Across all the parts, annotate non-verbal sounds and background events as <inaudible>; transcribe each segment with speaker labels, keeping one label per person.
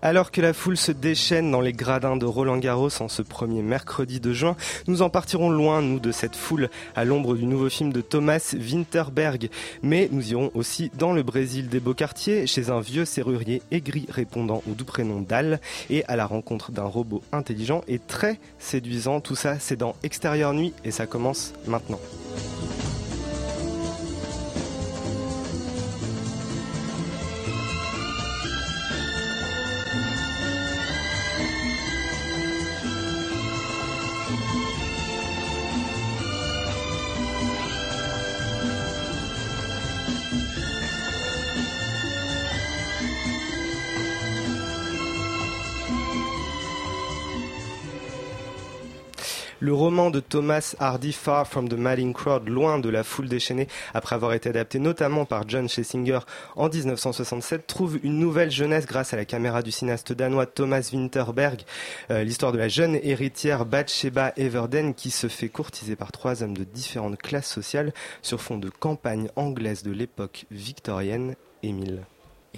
Speaker 1: Alors que la foule se déchaîne dans les gradins de Roland Garros en ce premier mercredi de juin, nous en partirons loin, nous, de cette foule à l'ombre du nouveau film de Thomas Winterberg. Mais nous irons aussi dans le Brésil des beaux quartiers, chez un vieux serrurier aigri répondant au doux prénom d'Al, et à la rencontre d'un robot intelligent et très séduisant. Tout ça, c'est dans Extérieur Nuit, et ça commence maintenant. Roman de Thomas Hardy, Far from the Madding Crowd, loin de la foule déchaînée, après avoir été adapté notamment par John Schlesinger en 1967, trouve une nouvelle jeunesse grâce à la caméra du cinéaste danois Thomas Winterberg. Euh, L'histoire de la jeune héritière Bathsheba Everden qui se fait courtiser par trois hommes de différentes classes sociales sur fond de campagne anglaise de l'époque victorienne. Émile.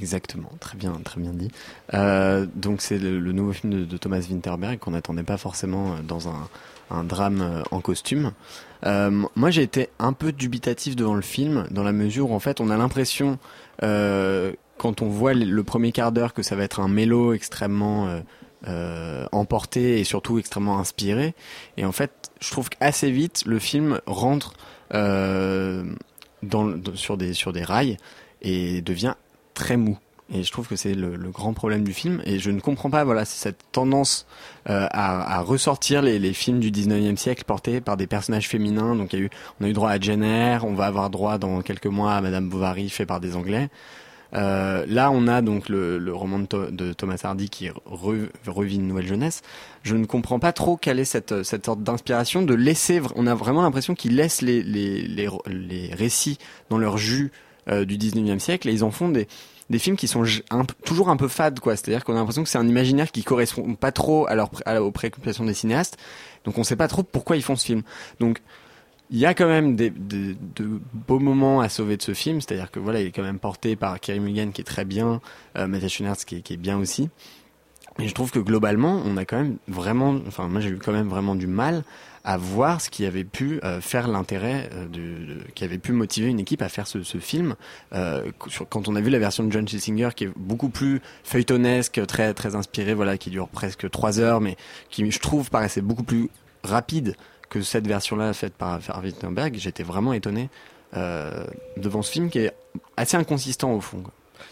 Speaker 2: Exactement, très bien, très bien dit. Euh, donc c'est le, nouveau film de, Thomas Winterberg qu'on n'attendait pas forcément euh, dans un, drame euh, en costume. Moi j'ai été un peu dubitatif devant le film dans la mesure où en fait on a l'impression quand on voit le, premier quart d'heure que ça va être un mélo extrêmement emporté et surtout extrêmement inspiré. Et en fait je trouve qu'assez vite le film rentre sur des rails et devient très mou. Et je trouve que c'est le, grand problème du film. Et je ne comprends pas, voilà, cette tendance euh, à, ressortir les, films du 19e siècle portés par des personnages féminins. Donc y a eu, on a eu droit à Jane Eyre, on va avoir droit dans quelques mois à Madame Bovary fait par des Anglais. Euh, là, on a donc le, roman de, Tho- de Thomas Hardy qui re- revit une nouvelle jeunesse. Je ne comprends pas trop quelle est cette, sorte d'inspiration de laisser. On a vraiment l'impression les, les, les récits dans leur jus euh, du 19e siècle et ils en font des, films qui sont toujours un peu fades, quoi. C'est-à-dire qu'on a l'impression que c'est un imaginaire qui correspond pas trop aux préoccupations des cinéastes. Donc on sait pas trop pourquoi ils font ce film. Donc il y a quand même des, de beaux moments à sauver de ce film, c'est-à-dire que voilà, il est quand même porté par Kerry Mulligan qui est très bien, euh, Schoenaerts qui est, bien aussi. Et je trouve que globalement, on a quand même vraiment, enfin moi j'ai eu quand même vraiment du mal à voir ce qui avait pu euh, faire l'intérêt, euh, qui avait pu motiver une équipe à faire ce, film. Euh, quand on a vu la version de John Schlesinger qui est beaucoup plus feuilletonesque, très très inspirée, voilà, qui dure presque trois heures, mais qui je trouve paraissait beaucoup plus rapide que cette version-là faite par, par Wittenberg, j'étais vraiment étonné devant ce film qui est assez inconsistant au fond.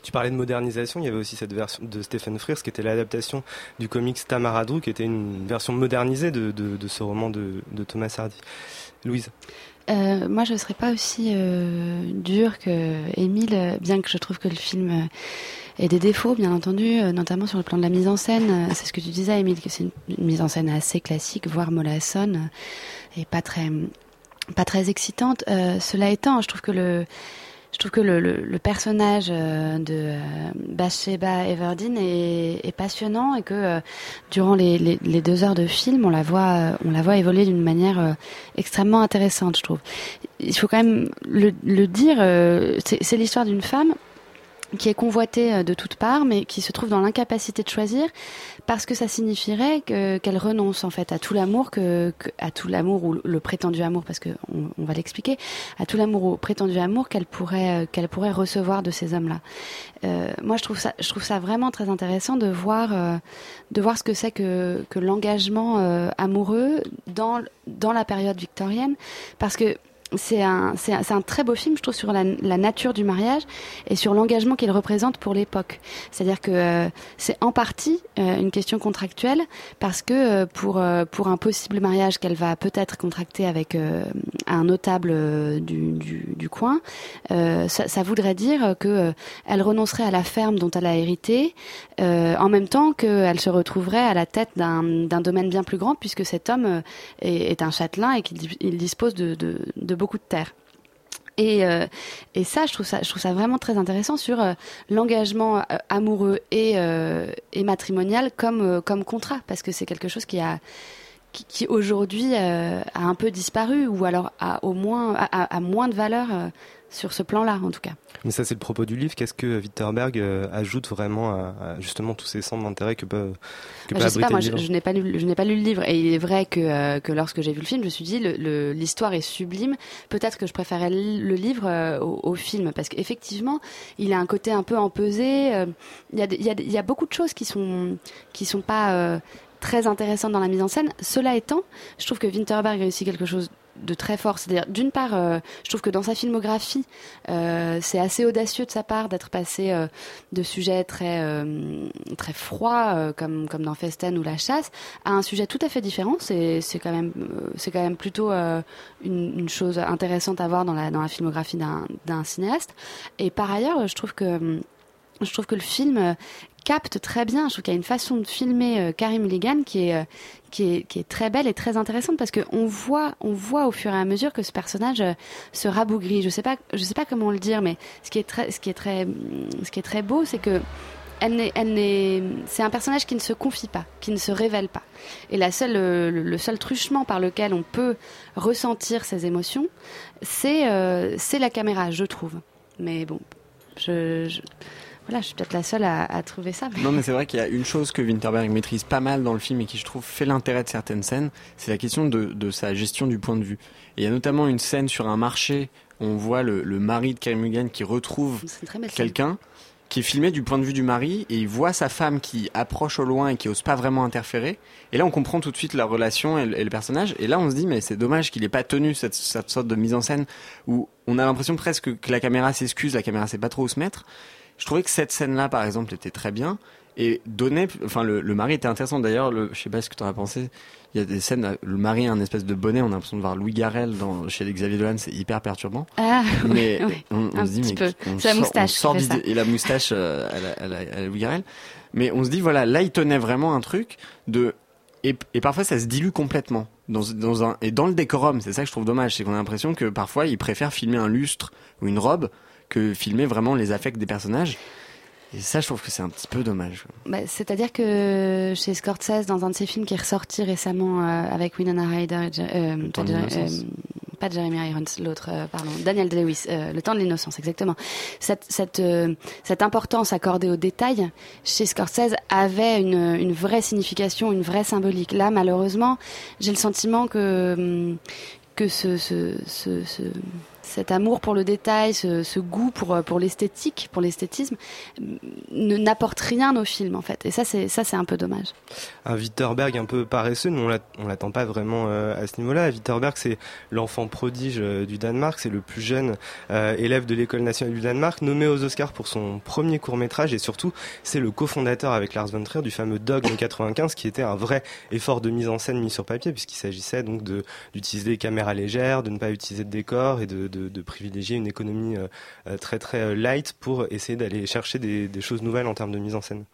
Speaker 1: Tu parlais de modernisation, il y avait aussi cette version de Stephen Frears qui était l'adaptation du comics Tamaradou, qui était une version modernisée de, ce roman de, Thomas Hardy. Louise
Speaker 3: Euh, moi, je ne serais pas aussi euh, dure que Émile, bien que je trouve que le film euh, ait des défauts, bien entendu, euh, notamment sur le plan de la mise en scène. C'est ce que tu disais, Émile, que c'est une, mise en scène assez classique, voire mollassonne, et pas très, pas très excitante. Cela étant, je trouve que le, je trouve que le, le, le personnage euh, de euh, Bathsheba Everdeen est, est passionnant et que euh, durant les, les, les deux heures de film, on la voit, on la voit évoluer d'une manière extrêmement intéressante, je trouve. Il faut quand même le, le dire, c'est l'histoire d'une femme qui est convoitée euh, de toutes parts, mais qui se trouve dans l'incapacité de choisir, parce que ça signifierait que- qu'elle renonce en fait à tout l'amour que, à tout l'amour ou le prétendu amour, parce que on, on va l'expliquer, à tout l'amour ou prétendu amour qu'elle pourrait euh, qu'elle pourrait recevoir de ces hommes-là. Euh, moi, je trouve ça, je trouve ça vraiment très intéressant de voir, euh, de voir ce que c'est que, que l'engagement euh, amoureux dans dans la période victorienne, parce que c'est un, un, très beau film, je trouve, sur la, la nature du mariage et sur l'engagement qu'il représente pour l'époque. C'est-à-dire que euh, c'est en partie euh, une question contractuelle parce que euh, pour, euh, pour un possible mariage qu'elle va peut-être contracter avec euh, un notable euh, du, du, du coin, ça, ça voudrait dire que elle renoncerait à la ferme dont elle a hérité, en même temps qu'elle se retrouverait à la tête d'un domaine bien plus grand puisque cet homme est, est un châtelain et qu'il di- il dispose de, de, de beaucoup de terres. Et, euh, et ça, je trouve ça, je trouve ça vraiment très intéressant sur euh, l'engagement euh, amoureux et, et matrimonial comme, comme contrat, parce que c'est quelque chose qui a qui, aujourd'hui a un peu disparu ou alors a au moins a, a- moins de valeur sur ce plan-là en tout cas.
Speaker 1: Mais ça, c'est le propos du livre. Qu'est-ce que Witterberg euh, ajoute vraiment à, à justement tous ces centres d'intérêt que peut, que
Speaker 3: Bah,
Speaker 1: peut
Speaker 3: je sais pas, moi je, n'ai pas lu, je n'ai pas lu le livre et il est vrai que, euh, que lorsque j'ai vu le film, je me suis dit l'histoire est sublime. Peut-être que je préférais le livre euh, au, au film parce qu'effectivement, il a un côté un peu empesé. euh, Il y, a, des- il y, a, des- il y a beaucoup de choses qui sont qui sont pas très intéressantes dans la mise en scène. Cela étant, je trouve que Winterberg réussit quelque chose de très fort. C'est-à-dire, d'une part, euh, je trouve que dans sa filmographie, euh, c'est assez audacieux de sa part d'être passé euh, de sujets très très froids comme comme dans Festen ou La Chasse à un sujet tout à fait différent. C'est c'est quand même quand même plutôt une, une chose intéressante à voir dans la dans la filmographie d'un cinéaste. Et par ailleurs, je trouve que je trouve que le film capte très bien. Je trouve qu'il y a une façon de filmer euh, Carrie Mulligan qui est, euh, qui est qui est très belle et très intéressante parce que on voit on voit au fur et à mesure que ce personnage euh, se rabougrit. Je sais sais pas comment le dire, mais ce qui est très ce qui est très hum, ce qui est très beau, c'est que c'est un personnage qui ne se confie pas, qui ne se révèle pas. Et la seule, euh, le, seul truchement par lequel on peut ressentir ses émotions, c'est, c'est la caméra, je trouve. Mais bon, je- voilà, je suis peut-être la seule à, à trouver ça. mais-
Speaker 2: Non, mais c'est vrai qu'il y a une chose que Winterberg maîtrise pas mal dans le film et qui, je trouve, fait l'intérêt de certaines scènes, c'est la question de, de sa gestion du point de vue. Et il y a notamment une scène sur un marché où on voit le, le mari de Carey Mulligan qui retrouve quelqu'un qui est filmé du point de vue du mari et il voit sa femme qui approche au loin et qui ose pas vraiment interférer. Et là, on comprend tout de suite la relation et le, et le personnage. Et là, on se dit, mais c'est dommage qu'il ait pas tenu cette, cette sorte de mise en scène où on a l'impression presque que la caméra s'excuse, la caméra sait pas trop où se mettre. Je trouvais que cette scène-là, par exemple, était très bien et donnait, enfin, le, le mari était intéressant. D'ailleurs, le, je sais pas ce que tu en as pensé. Il y a des scènes, le mari a un espèce de bonnet, on a l'impression de voir Louis Garrel dans, chez Xavier Dolan, c'est hyper perturbant.
Speaker 3: Ah,
Speaker 2: Mais
Speaker 3: oui,
Speaker 2: on, on
Speaker 3: un
Speaker 2: se dit,
Speaker 3: petit
Speaker 2: mais
Speaker 3: peu.
Speaker 2: on
Speaker 3: la moustache
Speaker 2: on sort et la moustache euh, à, la, à, la, à la Louis Garrel. Mais on se dit, voilà, là, il tenait vraiment un truc de. Et, et parfois, ça se dilue complètement. Dans, dans un, et dans le décorum, c'est ça que je trouve dommage, c'est qu'on a l'impression que parfois, il préfère filmer un lustre ou une robe que filmer vraiment les affects des personnages. Et ça, je trouve que c'est un petit peu dommage.
Speaker 3: Bah, C'est-à-dire que chez Scorsese, dans un de ses films qui est ressorti récemment euh, avec Winona Ryder, euh,
Speaker 2: temps
Speaker 3: pas, euh, pas Jeremy Irons, l'autre, euh, pardon, Daniel euh, Le temps de l'innocence, exactement. Cette, cette, euh, cette importance accordée aux détails chez Scorsese avait une, une vraie signification, une vraie symbolique. Là, malheureusement, j'ai le sentiment que hum, que ce, ce, ce, ce- cet amour pour le détail, ce, goût pour, euh, pour l'esthétique, pour l'esthétisme, n'apporte rien au film en fait. Et ça, c'est un peu dommage.
Speaker 1: un Witterberg un peu paresseux, nous on l'att- on l'attend pas vraiment euh, à ce niveau-là. Witterberg c'est l'enfant prodige euh, du Danemark, c'est le plus jeune élève de l'école nationale du Danemark, nommé aux Oscars pour son premier court métrage et surtout c'est le cofondateur avec Lars von Trier du fameux Dogme 95 qui était un vrai effort de mise en scène mis sur papier puisqu'il s'agissait donc d'utiliser des caméras légères, de ne pas utiliser de décors et de, de privilégier une économie euh, euh, très très euh, light pour essayer d'aller chercher des, choses nouvelles en termes de mise en scène.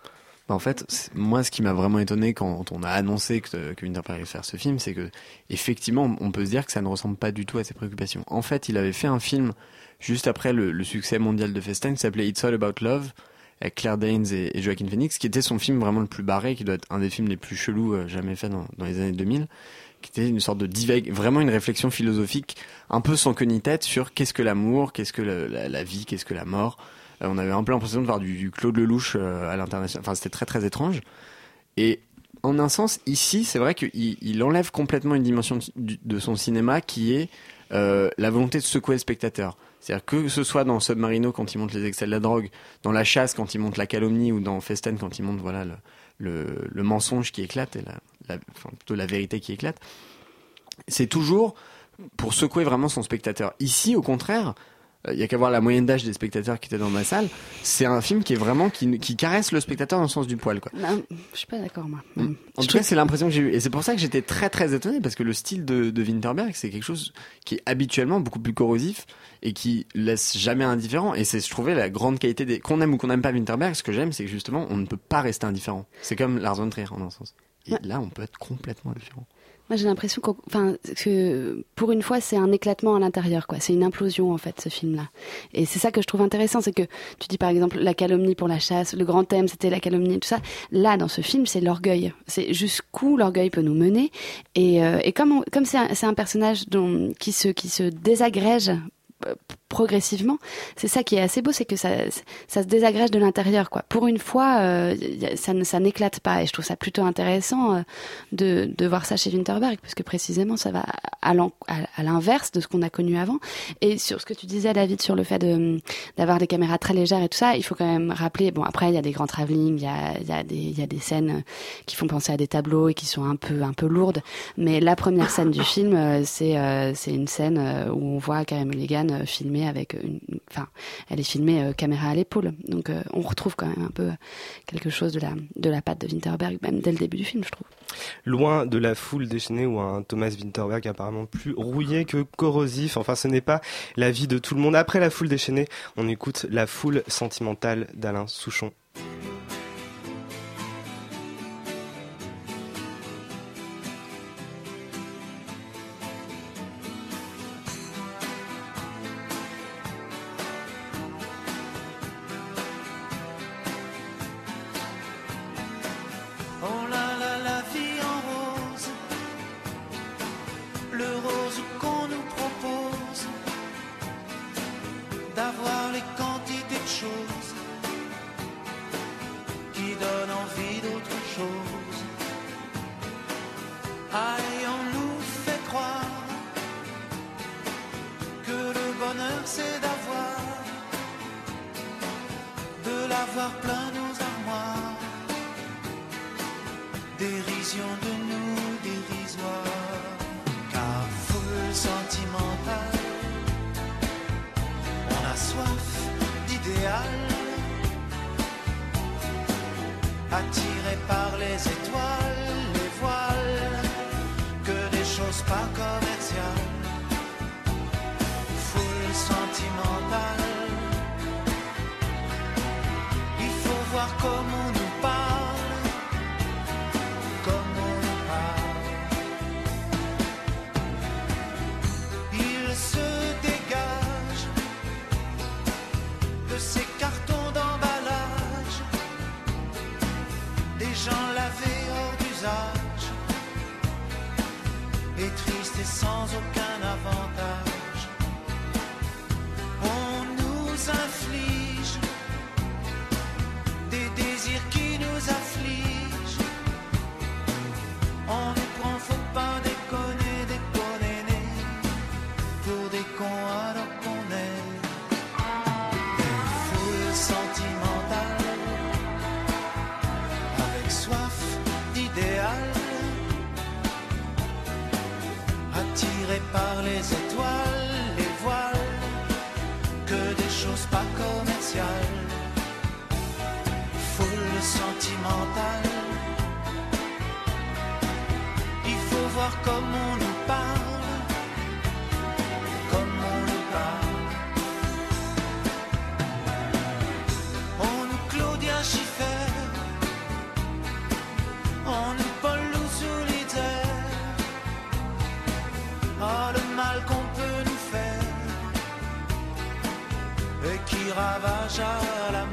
Speaker 2: Bah, en fait, moi, ce qui m'a vraiment étonné quand on a annoncé que, que Winterberg allait faire ce film, c'est que, effectivement, on peut se dire que ça ne ressemble pas du tout à ses préoccupations. En fait, il avait fait un film juste après le, succès mondial de Festen qui s'appelait It's All About Love avec Claire Danes et, Joaquin Phoenix, qui était son film vraiment le plus barré, qui doit être un des films les plus chelous jamais fait dans, dans les années 2000, qui était une sorte de divague, vraiment une réflexion philosophique un peu sans queue ni tête sur qu'est-ce que l'amour, qu'est-ce que la, vie, qu'est-ce que la mort. Euh, on avait un peu l'impression de voir du, Claude Lelouch euh, à l'international. Enfin, c'était très très étrange. Et en un sens, ici, c'est vrai qu'il il enlève complètement une dimension de, son cinéma qui est euh, la volonté de secouer le spectateur. C'est-à-dire que ce soit dans Submarino quand il montre les excès de la drogue, dans La Chasse quand il montre la calomnie ou dans Festen quand il montre voilà le, mensonge qui éclate la, enfin, plutôt la vérité qui éclate, c'est toujours pour secouer vraiment son spectateur. Ici, au contraire, euh, il y a qu'à voir la moyenne d'âge des spectateurs qui étaient dans ma salle. C'est un film qui est vraiment qui, qui caresse le spectateur dans le sens du poil, quoi.
Speaker 3: Non, je suis pas d'accord, moi.
Speaker 2: En
Speaker 3: Je
Speaker 2: tout cas, c'est l'impression que j'ai eue. Et c'est pour ça que j'étais très très étonné parce que le style de, de Winterberg, c'est quelque chose qui est habituellement beaucoup plus corrosif et qui laisse jamais indifférent. Et c'est, je trouvais, la grande qualité des. Qu'on aime ou qu'on n'aime pas Winterberg, ce que j'aime, c'est que justement, on ne peut pas rester indifférent. C'est comme Lars von Trier en un sens. Et
Speaker 3: Ouais.
Speaker 2: là, on peut être complètement indifférent.
Speaker 3: Moi, j'ai l'impression qu'au- enfin, que pour une fois, c'est un éclatement à l'intérieur, quoi. C'est une implosion, en fait, ce film-là. Et c'est ça que je trouve intéressant, c'est que tu dis par exemple la calomnie pour la chasse, le grand thème, c'était la calomnie, tout ça. Là, dans ce film, c'est l'orgueil. C'est jusqu'où l'orgueil peut nous mener. Et, euh, et comme c'est un, personnage dont, qui se qui se désagrège progressivement, c'est ça qui est assez beau, c'est que ça, ça se désagrège de l'intérieur, quoi. Pour une fois, euh, ça, ça n'éclate pas, et je trouve ça plutôt intéressant euh, de, voir ça chez Winterberg, parce que précisément, ça va à l'inverse de ce qu'on a connu avant. Et sur ce que tu disais, David, sur le fait d'avoir des caméras très légères et tout ça, il faut quand même rappeler. Bon, après, il y a des grands travelling, il y a, des y a des scènes qui font penser à des tableaux et qui sont un peu un peu lourdes. Mais la première scène du film, euh, c'est euh, c'est une scène euh, où on voit Carey Mulligan euh, filmée avec une, enfin, elle est filmée euh, caméra à l'épaule. Donc, euh, on retrouve quand même un peu quelque chose de la de la patte de Winterberg, même dès le début du film, je trouve.
Speaker 1: Loin de la foule déchaînée ou un Thomas Winterberg apparemment plus rouillé que corrosif. Enfin, ce n'est pas la vie de tout le monde. Après la foule déchaînée, on écoute la foule sentimentale d'Alain Souchon.
Speaker 4: Dérision de nous dérisoire, sans aucun avantage. Comme on nous parle, comme on nous parle. On nous Claudia Schiffer, on nous Paul Solitaire. Oh, le mal qu'on peut nous faire, et qui ravage à la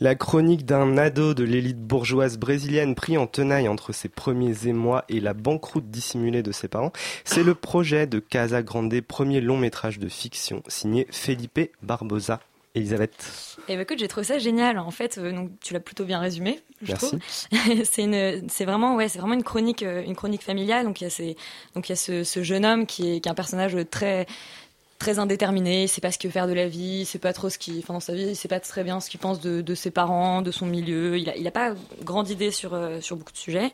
Speaker 1: La chronique d'un ado de l'élite bourgeoise brésilienne pris en tenaille entre ses premiers émois et la banqueroute dissimulée de ses parents, c'est le projet de Casa Grande, premier long métrage de fiction signé Felipe Barbosa. Elisabeth.
Speaker 5: Et bah écoute, j'ai trouvé ça génial. En fait, euh, donc tu l'as plutôt bien résumé, je
Speaker 1: Merci.
Speaker 5: trouve. <laughs> c'est une, c'est vraiment, ouais, c'est vraiment une chronique, euh, une chronique familiale. Donc il y a ces, donc il y a ce, ce jeune homme qui est, qui est un personnage très, très indéterminé. Il sait pas ce qu'il veut faire de la vie. Il sait pas trop ce qu'il, dans sa vie, il pas très bien ce qu'il pense de, ses parents, de son milieu. Il a, pas grande idée sur, euh, sur beaucoup de sujets.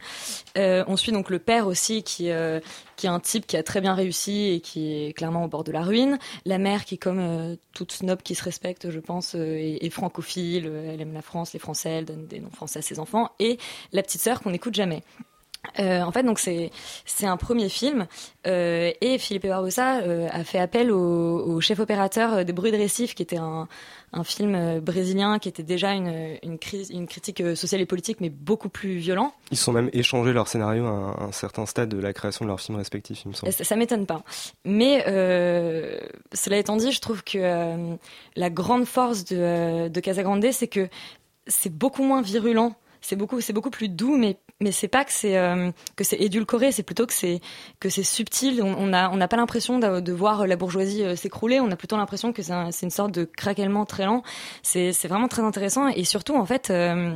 Speaker 5: Euh, on suit donc le père aussi qui, euh, qui est un type qui a très bien réussi et qui est clairement au bord de la ruine. La mère qui comme toute snob qui se respecte, je pense, est, est francophile. Elle aime la France, les Français, elle donne des noms français à ses enfants. Et la petite sœur qu'on n'écoute jamais. Euh, en fait, donc c'est c'est un premier film euh, et Philippe Barbosa euh, a fait appel au, au chef opérateur des Bruits de Récif, qui était un, un film brésilien qui était déjà une, une, crise, une critique sociale et politique, mais beaucoup plus violent.
Speaker 1: Ils sont même échangé leur scénario à un, à un certain stade de la création de leurs films respectifs, il me semble.
Speaker 5: Ça, ça m'étonne pas. Mais cela étant dit, je trouve que la grande force de, de Casagrande, c'est que c'est beaucoup moins virulent. C'est beaucoup, c'est beaucoup plus doux, mais mais c'est pas que c'est euh, que c'est édulcoré, c'est plutôt que c'est que c'est subtil. On on a on n'a pas l'impression de, voir la bourgeoisie euh, s'écrouler. On a plutôt l'impression que c'est un- une sorte de craquellement très lent. C'est c'est vraiment très intéressant et surtout en fait. euh,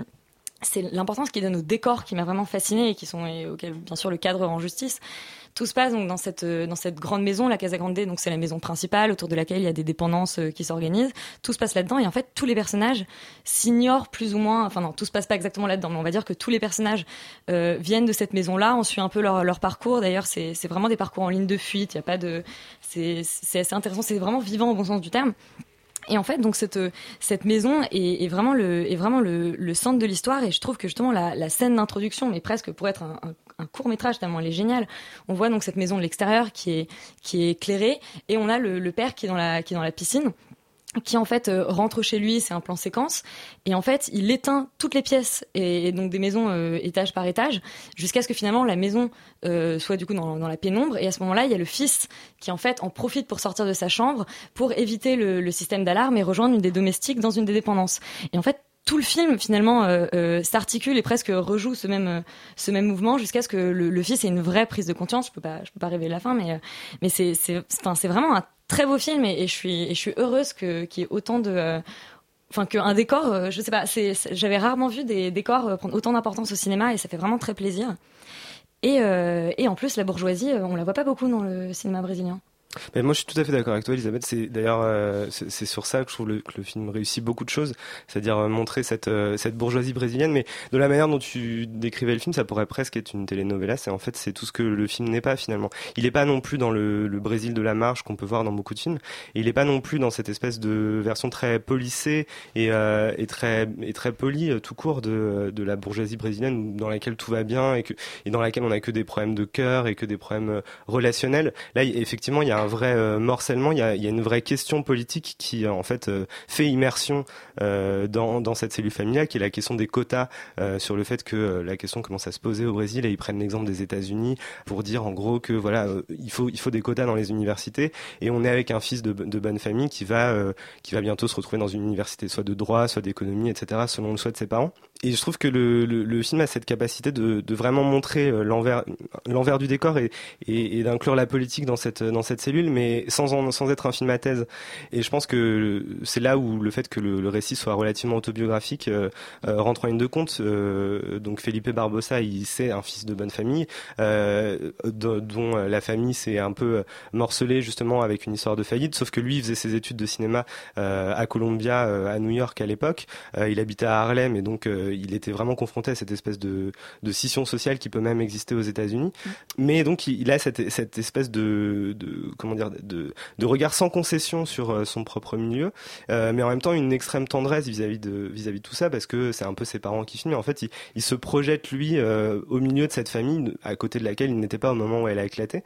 Speaker 5: c'est l'importance qu'il donne aux décors qui m'a vraiment fasciné et qui sont et auxquels bien sûr le cadre rend justice. Tout se passe donc dans cette euh, dans cette grande maison, la Casa Grande. Donc c'est la maison principale autour de laquelle il y a des dépendances euh, qui s'organisent. Tout se passe là-dedans et en fait tous les personnages s'ignorent plus ou moins. Enfin non, tout se passe pas exactement là-dedans, mais on va dire que tous les personnages euh, viennent de cette maison-là. On suit un peu leur leur parcours. D'ailleurs c'est c'est vraiment des parcours en ligne de fuite. Il y a pas de c'est c'est assez intéressant. C'est vraiment vivant au bon sens du terme. Et en fait, donc cette cette maison est, vraiment le est vraiment le, le centre de l'histoire. Et je trouve que justement la, la scène d'introduction, mais presque pour être un, un, un court métrage tellement elle est géniale. On voit donc cette maison de l'extérieur qui est qui est éclairée et on a le, le père qui est dans la qui est dans la piscine qui en fait euh, rentre chez lui, c'est un plan séquence, et en fait il éteint toutes les pièces et, donc des maisons euh, étage par étage, jusqu'à ce que finalement la maison euh, soit du coup dans, dans la pénombre. Et à ce moment-là, il y a le fils qui en fait en profite pour sortir de sa chambre pour éviter le, le système d'alarme et rejoindre une des domestiques dans une des dépendances. Et en fait tout le film finalement euh, euh, s'articule et presque rejoue ce même euh, ce même mouvement jusqu'à ce que le, le fils ait une vraie prise de conscience. Je peux pas je peux pas révéler la fin, mais mais c'est c'est enfin c'est vraiment un très beau film et, je suis et je suis heureuse que qu'il y ait autant de enfin qu'un décor, je sais pas, c'est, j'avais rarement vu des décors prendre autant d'importance au cinéma et ça fait vraiment très plaisir. Et, et en plus, la bourgeoisie, on la voit pas beaucoup dans le cinéma brésilien.
Speaker 1: Mais moi, je suis tout à fait d'accord avec toi, Elisabeth. C'est d'ailleurs euh, c'est sur ça que je trouve que le film réussit beaucoup de choses, c'est-à-dire euh, montrer cette euh, cette bourgeoisie brésilienne, mais de la manière dont tu décrivais le film, ça pourrait presque être une telenovela. C'est en fait c'est tout ce que le film n'est pas finalement. Il n'est pas non plus dans le, le Brésil de la marge qu'on peut voir dans beaucoup de films. Et il n'est pas non plus dans cette espèce de version très polissée et, et très et très polie tout court de de la bourgeoisie brésilienne dans laquelle tout va bien et que et dans laquelle on a que des problèmes de cœur et que des problèmes relationnels. Là, effectivement, il y a un vrai euh, morcellement, il y a, une vraie question politique qui, en fait, euh, fait immersion euh, dans, cette cellule familiale, qui est la question des quotas, sur le fait que la question commence à se poser au Brésil, et ils prennent l'exemple des États-Unis pour dire, en gros, que voilà, il faut, il faut des quotas dans les universités, et on est avec un fils de, de bonne famille qui va, qui va bientôt se retrouver dans une université, soit de droit, soit d'économie, etc., selon le souhait de ses parents. Et je trouve que le, le, le film a cette capacité de, de vraiment montrer euh, l'envers, l'envers du décor et, et, et d'inclure la politique dans cette, dans cette cellule, mais sans, en- sans être un film à thèse. Et je pense que c'est là où le fait que le, le récit soit relativement autobiographique euh, euh, rentre en ligne de compte. Euh, donc Felipe Barbosa, il c'est un fils de bonne famille, euh, do- dont la famille s'est un peu morcelée justement avec une histoire de faillite, sauf que lui, il faisait ses études de cinéma euh, à Columbia, à New York à l'époque. Il habitait à Harlem et donc euh, il était vraiment confronté à cette espèce de, de scission sociale qui peut même exister aux États-Unis. Mais donc il, a cette, cette espèce de, de comment dire de, de regard sans concession sur euh, son propre milieu, euh, mais en même temps une extrême tendresse vis-à-vis de vis-à-vis de tout ça parce que c'est un peu ses parents qui filment. En fait, il, il se projette lui euh, au milieu de cette famille à côté de laquelle il n'était pas au moment où elle a éclaté.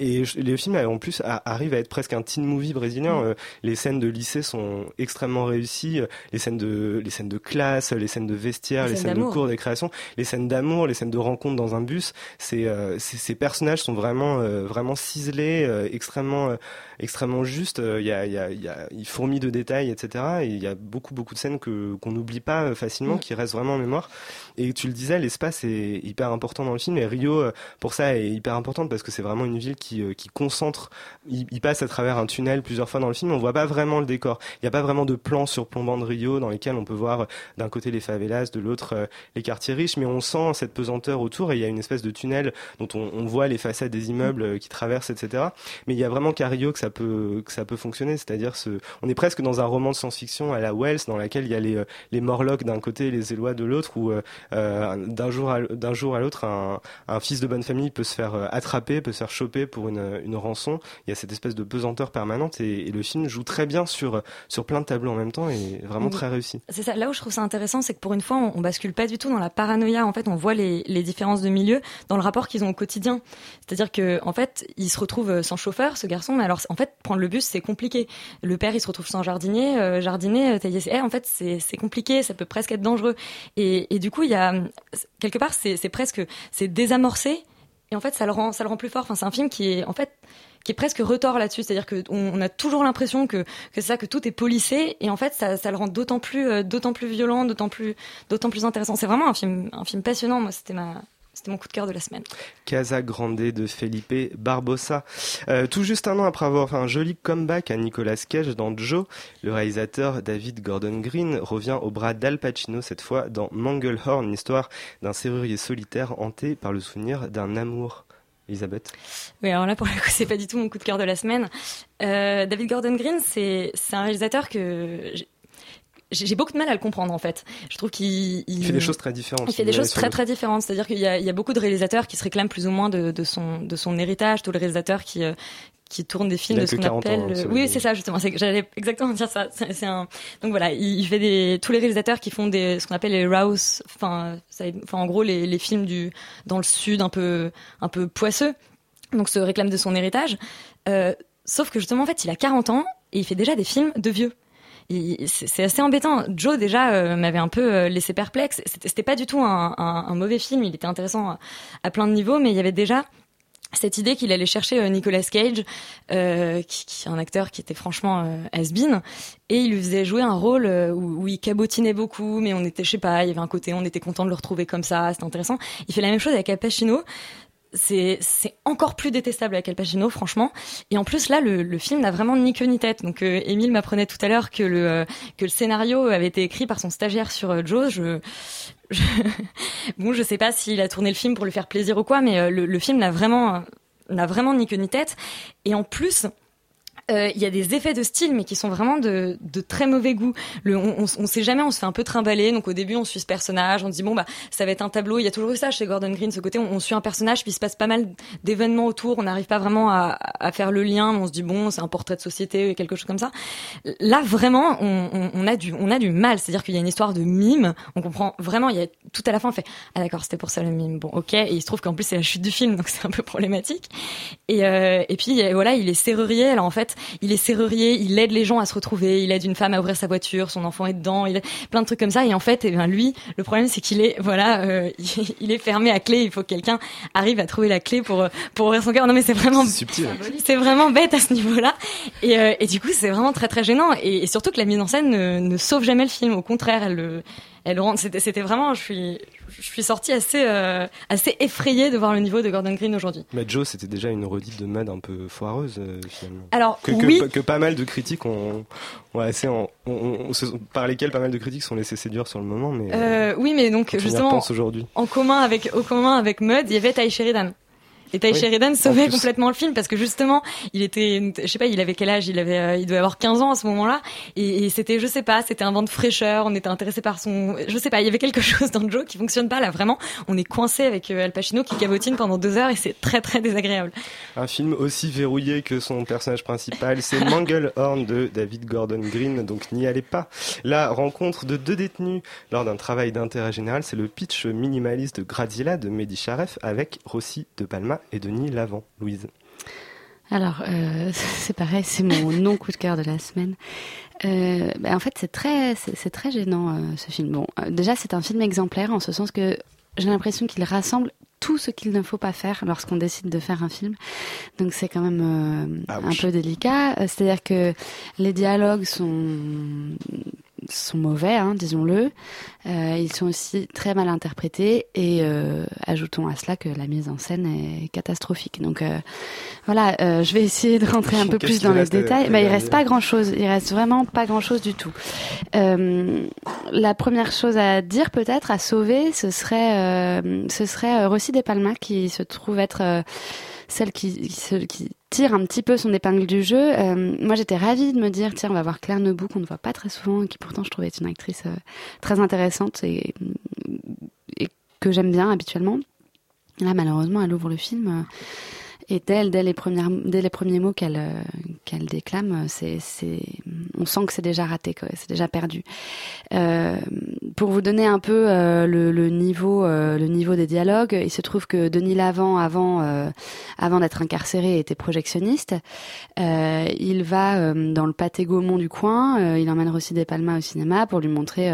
Speaker 1: Et le film en plus a- arrive à être presque un teen movie brésilien. Euh, les scènes de lycée sont extrêmement réussies. Les scènes de les scènes de classe, les scènes de vestiaire,
Speaker 5: Les
Speaker 1: les,
Speaker 5: scènes
Speaker 1: scènes de cours, des créations, les scènes d'amour, les scènes de rencontres dans un bus. C'est euh, ces ces personnages sont vraiment euh, vraiment ciselés, euh, extrêmement euh, extrêmement justes. Euh, Il y a il y a il y a il fourmille de détails, etc. Et il y a beaucoup beaucoup de scènes que qu'on n'oublie pas euh, facilement,
Speaker 5: Mm.
Speaker 1: qui restent vraiment en mémoire. Et tu le disais, l'espace est hyper important dans le film. Et Rio, euh, pour ça, est hyper importante parce que c'est vraiment une ville qui qui concentre. Il, il passe à travers un tunnel plusieurs fois dans le film. On voit pas vraiment le décor. Il n'y a pas vraiment de plans surplombant de Rio dans lesquels on peut voir d'un côté les favelas, de l'autre les quartiers riches, mais on sent cette pesanteur autour et il y a une espèce de tunnel dont on, on voit les façades des immeubles euh, qui traversent, etc. Mais il y a vraiment qu'à Rio que ça peut que ça peut fonctionner, c'est-à-dire ce, on est presque dans un roman de science-fiction à la Wells dans laquelle il y a les euh, les Morlocks d'un côté et les Élois de l'autre, où euh, euh, d'un jour à, d'un jour à l'autre un, un fils de bonne famille peut se faire attraper, peut se faire choper pour une, une rançon. Il y a cette espèce de pesanteur permanente et, et le film joue très bien sur sur plein de tableaux en même temps et vraiment
Speaker 5: Oui.
Speaker 1: très réussi.
Speaker 5: C'est ça. Là où je trouve ça intéressant, c'est que pour une fois, on, on bascule pas du tout dans la paranoïa. En fait, on voit les, les différences de milieu dans le rapport qu'ils ont au quotidien. C'est-à-dire que, en fait, il se retrouve sans chauffeur, ce garçon. Mais alors, en fait, prendre le bus, c'est compliqué. Le père, il se retrouve sans jardinier, euh, jardinier, euh, tailler ses haies. En fait, c'est compliqué. Ça peut presque être dangereux. Et, du coup, il y a quelque part, c'est presque, c'est désamorcé. Et en fait, ça le rend, ça le rend plus fort. Enfin, c'est un film qui est, en fait, qui est presque retort là-dessus. C'est-à-dire que on, on a toujours l'impression que, que c'est ça, que tout est polissé. Et en fait, ça, ça le rend d'autant plus, euh, d'autant plus violent, d'autant plus, d'autant plus intéressant. C'est vraiment un film, un film passionnant. Moi, c'était ma, c'était mon coup de cœur de la semaine.
Speaker 1: Casa Grande de Felipe Barbosa. Euh, tout juste un an après avoir fait un joli comeback à Nicolas Cage dans Joe, le réalisateur David Gordon Green revient au bras d'Al Pacino cette fois dans Manglehorn, l'histoire d'un serrurier solitaire hanté par le souvenir d'un amour. Elisabeth?
Speaker 5: Oui, alors là, pour le coup, c'est pas du tout mon coup de cœur de la semaine. Euh, David Gordon Green, c'est, c'est un réalisateur que j'ai- beaucoup de mal à le comprendre en fait. Je trouve qu'il
Speaker 1: Il fait des choses très différentes.
Speaker 5: Il fait des choses très très différentes. C'est-à-dire qu'il y a, il y a beaucoup de réalisateurs qui se réclament plus ou moins de, de son de son héritage. Tous les réalisateurs qui euh, qui tournent des films de ce qu'on
Speaker 1: 40 ans,
Speaker 5: appelle.
Speaker 1: hein,
Speaker 5: euh, oui, c'est ça justement. J'allais exactement dire ça. C'est c'est un. Donc voilà, il, il fait des tous les réalisateurs qui font des ce qu'on appelle les Rouse. Enfin, ça- enfin en gros les, les films du dans le sud un peu un peu poisseux. Donc se réclame de son héritage. Euh, sauf que justement en fait il a 40 ans et il fait déjà des films de vieux. C'est assez embêtant. Joe déjà euh, m'avait un peu euh, laissé perplexe. C'était pas du tout un, mauvais film. Il était intéressant à, plein de niveaux, mais il y avait déjà cette idée qu'il allait chercher euh, Nicolas Cage, qui, est un acteur qui était franchement euh, has-been, et il lui faisait jouer un rôle où, où il cabotinait beaucoup, mais on était, je sais pas, il y avait un côté, on était content de le retrouver comme ça, c'était intéressant. Il fait la même chose avec Al Pacino. C'est encore plus détestable avec Al Pacino franchement. Et en plus là le, le film n'a vraiment ni queue ni tête. Donc euh, Émile m'apprenait tout à l'heure que le euh, que le scénario avait été écrit par son stagiaire sur euh, Jaws. Je, je <laughs> bon je sais pas s'il a tourné le film pour lui faire plaisir ou quoi mais euh, le, le film n'a vraiment n'a vraiment ni queue ni tête. Et en plus euh, il y a des effets de style, mais qui sont vraiment de, de très mauvais goût. Le, on, on, on sait jamais, on se fait un peu trimballer. Donc au début, on suit ce personnage, on dit bon bah ça va être un tableau. Il y a toujours eu ça chez Gordon Green, ce côté on, on suit un personnage, puis il se passe pas mal d'événements autour. On n'arrive pas vraiment à, à faire le lien. On se dit bon, c'est un portrait de société, quelque chose comme ça. Là vraiment, on, a du on a du mal. C'est-à-dire qu'il y a une histoire de mime. On comprend vraiment. Il y a tout à la fin, on fait ah d'accord, c'était pour ça le mime. Bon ok. Et il se trouve qu'en plus c'est la chute du film, donc c'est un peu problématique. Et, euh, et puis voilà, il est serrurier. Alors en fait, il est serrurier, il aide les gens à se retrouver, il aide une femme à ouvrir sa voiture, son enfant est dedans, il plein de trucs comme ça. Et en fait, eh ben lui, le problème c'est qu'il est voilà, euh, <laughs> il est fermé à clé. Il faut que quelqu'un arrive à trouver la clé pour pour ouvrir son cœur. Non mais c'est vraiment c'est vraiment bête à ce niveau-là. Et, euh, et du coup, c'est vraiment très très gênant. Et, et surtout que la mise en scène ne, ne sauve jamais le film. Au contraire, elle le elle le rend. C'était vraiment, je suis je suis sortie assez euh, assez effrayée de voir le niveau de Gordon Green aujourd'hui.
Speaker 1: Mais Joe, c'était déjà une redite de mode un peu foireuse euh, finalement.
Speaker 5: Alors
Speaker 1: que,
Speaker 5: oui.
Speaker 1: que pas mal de critiques ont, ont assez, en- ont- par lesquels pas mal de critiques sont laissés séduire sur le moment, mais
Speaker 5: Euh, oui, mais donc justement,
Speaker 1: aujourd'hui.
Speaker 5: en commun avec au commun avec Mud, il y avait Ty Sheridan. Et Ty
Speaker 1: Oui,
Speaker 5: Sheridan sauvait complètement le film parce que justement, il était, je sais pas, il avait quel âge? Il avait, euh, il devait avoir 15 ans à ce moment-là. Et, et c'était, je sais pas, c'était un vent de fraîcheur. On était intéressé par son, je sais pas, il y avait quelque <laughs> chose dans Joe qui fonctionne pas là. Vraiment, on est coincé avec euh, Al Pacino qui cabotine pendant deux heures et c'est très très désagréable.
Speaker 1: Un film aussi verrouillé que son personnage principal, c'est <laughs> Manglehorn de David Gordon Green, donc n'y allez pas. La rencontre de deux détenus lors d'un travail d'intérêt général, c'est le pitch minimaliste de Gradzilla de Mehdi Charef avec Rossi de Palma et Denis Lavant. Louise.
Speaker 3: Alors, euh, <laughs> c'est pareil, c'est mon <laughs> non coup de cœur de la semaine. Euh, bah, en fait, c'est très, c'est très gênant euh, ce film. Bon, déjà, c'est un film exemplaire en ce sens que j'ai l'impression qu'il rassemble tout ce qu'il ne faut pas faire lorsqu'on décide de faire un film. Donc c'est quand même
Speaker 1: Ah
Speaker 3: un peu délicat. C'est-à-dire que les dialogues sont sont mauvais, hein, disons-le. Euh, ils sont aussi très mal interprétés et euh, ajoutons à cela que la mise en scène est catastrophique. Donc euh, voilà, euh, je vais essayer de rentrer un peu plus dans les
Speaker 1: à-
Speaker 3: détails.
Speaker 1: à
Speaker 3: Bah, il reste pas grand-chose. Il reste vraiment pas grand-chose du tout. Euh, la première chose à dire peut-être à sauver, ce serait euh, ce serait euh, Rossi De Palma qui se trouve être euh, celle qui, qui tire un petit peu son épingle du jeu. Euh, moi, j'étais ravie de me dire, tiens, on va voir Claire Nebou, qu'on ne voit pas très souvent, et qui pourtant, je trouvais être une actrice euh, très intéressante et, que j'aime bien habituellement. Là, malheureusement, elle ouvre le film. euh, et dès, dès, les, premières, dès les premiers mots qu'elle euh, qu'elle déclame, euh, c'est, c'est, on sent que c'est déjà raté, c'est déjà perdu. Euh, pour vous donner un peu euh, le, le niveau, euh, le niveau des dialogues, il se trouve que Denis Lavant, avant, avant d'être incarcéré, était projectionniste. Il va dans le pâté Gaumont du coin, il emmène Rossi Des Palma au cinéma pour lui montrer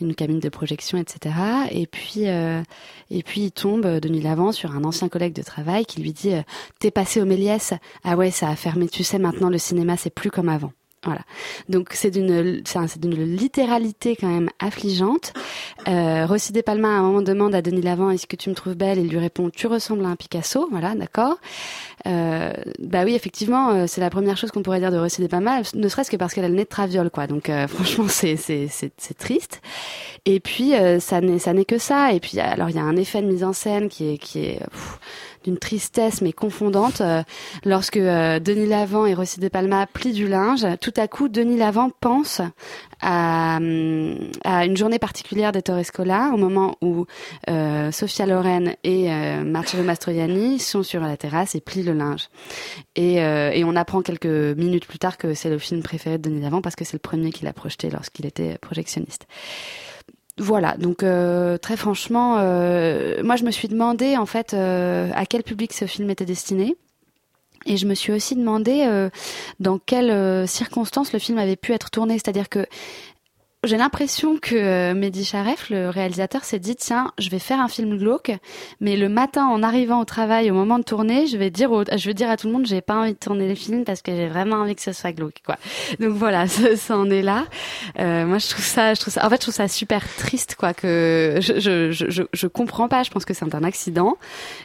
Speaker 3: une cabine de projection, etc. Et puis, et puis il tombe, Denis Lavant, sur un ancien collègue de travail qui lui dit T'es passé au Méliès Ah ouais, ça a fermé. Tu sais, maintenant, le cinéma, c'est plus comme avant. Voilà. Donc c'est d'une c'est un- c'est d'une littéralité quand même affligeante. Euh, Rossi De Palma à un moment demande à Denis Lavant est-ce que tu me trouves belle? Il lui répond tu ressembles à un Picasso. Voilà, d'accord. Euh, bah oui, effectivement, euh, c'est la première chose qu'on pourrait dire de Rossi De Palma, ne serait-ce que parce qu'elle a le nez de traviole, quoi. Donc euh, <laughs> franchement, c'est c'est triste. Et puis euh, ça n'est ça n'est que ça. Et puis alors il y a un effet de mise en scène qui est qui est pff, d'une tristesse mais confondante. Euh, lorsque euh, Denis Lavant et Rossi De Palma plient du linge, tout à coup Denis Lavant pense à, à une journée particulière des Torres Scola, au moment où euh, Sofia Loren et euh, Marcello Mastroianni sont sur la terrasse et plient le linge. Et, euh, et on apprend quelques minutes plus tard que c'est le film préféré de Denis Lavant parce que c'est le premier qu'il a projeté lorsqu'il était projectionniste. Voilà, donc euh, très franchement, euh, moi je me suis demandé en fait euh, à quel public ce film était destiné. Et je me suis aussi demandé dans quelles circonstances le film avait pu être tourné. C'est-à-dire que j'ai l'impression que euh, Mehdi Charef, le réalisateur, s'est dit tiens, je vais faire un film glauque, mais le matin en arrivant au travail, au moment de tourner, je vais dire, à tout le monde, j'ai pas envie de tourner le film parce que j'ai vraiment envie que ce soit glauque, quoi. Donc voilà, <laughs> ça, en est là. Euh, moi, je trouve ça, je trouve ça, en fait, je trouve ça super triste, quoi. Que je, je, je, je, comprends pas. Je pense que c'est un accident,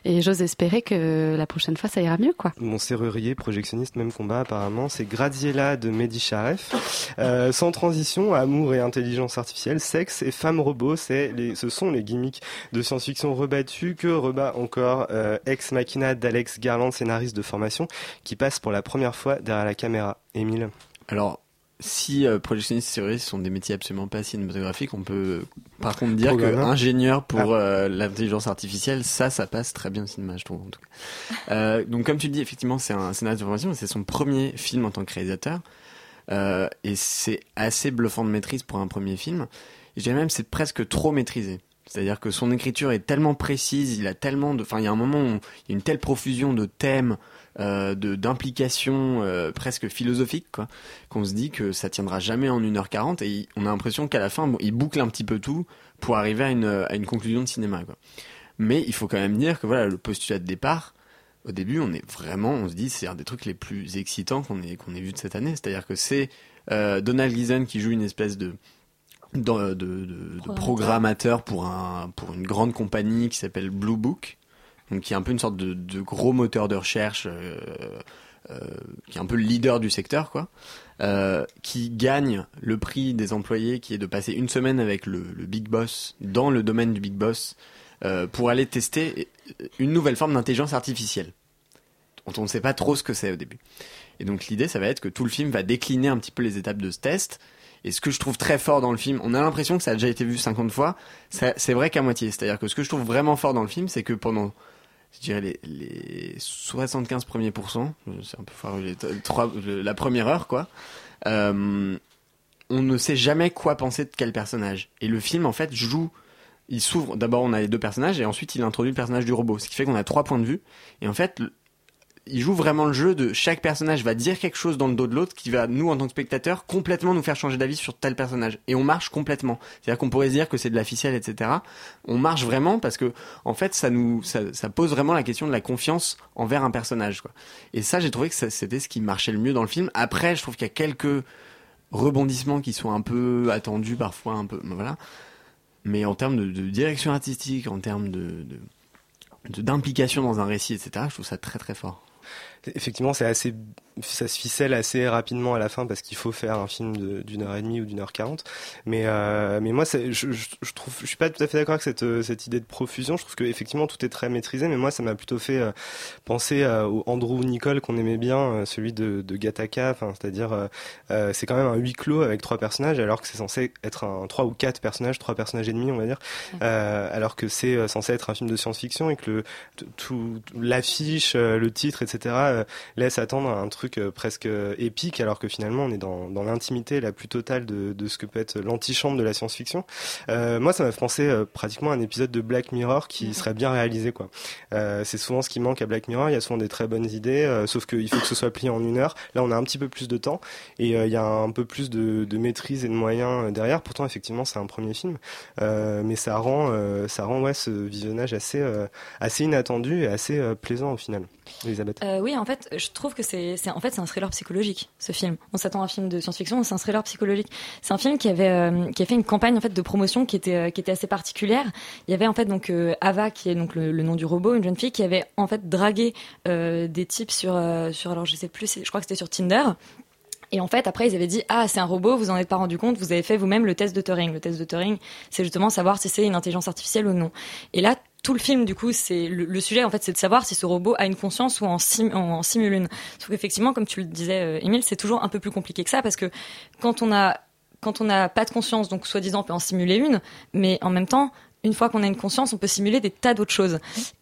Speaker 3: et j'ose espérer que la prochaine fois, ça ira mieux, quoi.
Speaker 1: Mon serrurier, projectionniste, même combat apparemment, c'est Graziella de Mehdi Charef. Euh, sans transition, amour et intelligence artificielle, sexe et femme robot, c'est les, ce sont les gimmicks de science-fiction rebattus que rebat encore euh, Ex Machina d'Alex Garland, scénariste de formation, qui passe pour la première fois derrière la caméra. Émile
Speaker 2: Alors, si euh, projectionniste et serrurier sont des métiers absolument pas cinématographiques, on peut par contre dire que ingénieur pour
Speaker 1: Ah.
Speaker 2: euh, l'intelligence artificielle, ça, ça passe très bien au cinéma, je trouve. En tout cas. Euh, donc, comme tu le dis, effectivement, c'est un scénariste de formation, c'est son premier film en tant que réalisateur, Euh, et c'est assez bluffant de maîtrise pour un premier film. Je dirais même, c'est presque trop maîtrisé. C'est-à-dire que son écriture est tellement précise, il a tellement de, enfin, il y a un moment où il y a une telle profusion de thèmes, euh, de d'implications euh, presque philosophiques, qu'on se dit que ça tiendra jamais en 1h40 et on a l'impression qu'à la fin, il boucle un petit peu tout pour arriver à une, à une conclusion de cinéma, quoi. Mais il faut quand même dire que voilà, le postulat de départ, au début, on est vraiment, on se dit, c'est un des trucs les plus excitants qu'on ait, qu'on ait vu de cette année. C'est-à-dire que c'est euh, Donald Gleason qui joue une espèce de, de, de- de- de programmateur pour, un, pour une grande compagnie qui s'appelle Blue Book, donc qui est un peu une sorte de, de gros moteur de recherche, euh, euh, qui est un peu le leader du secteur, quoi, qui gagne le prix des employés, qui est de passer une semaine avec le, le big boss dans le domaine du big boss euh, pour aller tester une nouvelle forme d'intelligence artificielle dont on ne sait pas trop ce que c'est au début. Et donc l'idée, ça va être que tout le film va décliner un petit peu les étapes de ce test. Et ce que je trouve très fort dans le film, on a l'impression que ça a déjà été vu 50 fois, c'est vrai qu'à moitié. C'est-à-dire que ce que je trouve vraiment fort dans le film, c'est que pendant, je dirais, les, les 75 premiers pourcents, c'est un peu foireux, les trois- la première heure, quoi, euh, on ne sait jamais quoi penser de quel personnage. Et le film, en fait, joue il s'ouvre. D'abord, on a les deux personnages et ensuite, il introduit le personnage du robot. Ce qui fait qu'on a trois points de vue. Et en fait, il joue vraiment le jeu de chaque personnage va dire quelque chose dans le dos de l'autre qui va, nous, en tant que spectateurs, complètement nous faire changer d'avis sur tel personnage. Et on marche complètement. C'est-à-dire qu'on pourrait se dire que c'est de la ficelle, etc. On marche vraiment parce que, en fait, ça nous, ça, ça pose vraiment la question de la confiance envers un personnage. Et ça, j'ai trouvé que c'était ce qui marchait le mieux dans le film. Après, je trouve qu'il y a quelques rebondissements qui sont un peu attendus parfois, un peu, voilà. Mais en termes de, direction artistique, en termes de- d'implication dans un récit, etc., je trouve ça très très fort.
Speaker 1: Effectivement, c'est assez, ça se ficelle assez rapidement à la fin parce qu'il faut faire un film d'une heure et demie ou d'une heure quarante. Mais, euh, mais moi, je, je, je trouve, je suis pas tout à fait d'accord avec cette, euh, cette idée de profusion. Je trouve que effectivement tout est très maîtrisé, mais moi, ça m'a plutôt fait euh, penser euh, au Andrew Nicole qu'on aimait bien, euh, celui de, de Gattaca. Enfin, c'est-à-dire, c'est quand même un huis clos avec trois personnages, alors que c'est censé être un trois ou quatre personnages, trois personnages et demi, on va dire. Euh, alors que c'est censé être un film de science-fiction et que le, tout l'affiche, le titre, etc. laisse attendre un truc euh, presque euh, épique, alors que finalement on est dans, dans l'intimité la plus totale de, de ce que peut être l'antichambre de la science-fiction. Euh, moi, ça m'a fait penser pratiquement à un épisode de Black Mirror qui serait bien réalisé, quoi. C'est souvent ce qui manque à Black Mirror. Il y a souvent des très bonnes idées, sauf qu'il faut que ce soit plié en une heure. Là, on a un petit peu plus de temps et il y a un peu plus de, de maîtrise et de moyens derrière. Pourtant, effectivement, c'est un premier film, mais ça rend, ça rend ouais ce visionnage assez, assez inattendu et assez plaisant au final. Elisabeth.
Speaker 5: Euh, oui, en fait, je trouve que c'est, c'est en fait c'est un thriller psychologique ce film. On s'attend à un film de science-fiction, c'est un thriller psychologique. C'est un film qui avait euh, qui a fait une campagne en fait de promotion qui était euh, qui était assez particulière. Il y avait en fait donc euh, Ava qui est donc le, le nom du robot, une jeune fille qui avait en fait dragué des types sur sur alors je sais plus, je crois que c'était sur Tinder. Et en fait, après, ils avaient dit ah c'est un robot, vous en êtes pas rendu compte, vous avez fait vous-même le test de Turing. Le test de Turing, c'est justement savoir si c'est une intelligence artificielle ou non. Et là, tout le film, du coup, c'est le, sujet en fait, c'est de savoir si ce robot a une conscience ou en, sim, en simule une. Sauf qu'effectivement, comme tu le disais, euh, Émile, c'est toujours un peu plus compliqué que ça parce que quand on a quand on n'a pas de conscience, donc soi-disant on peut en simuler une, mais en même temps, une fois qu'on a une conscience, on peut simuler des tas d'autres choses.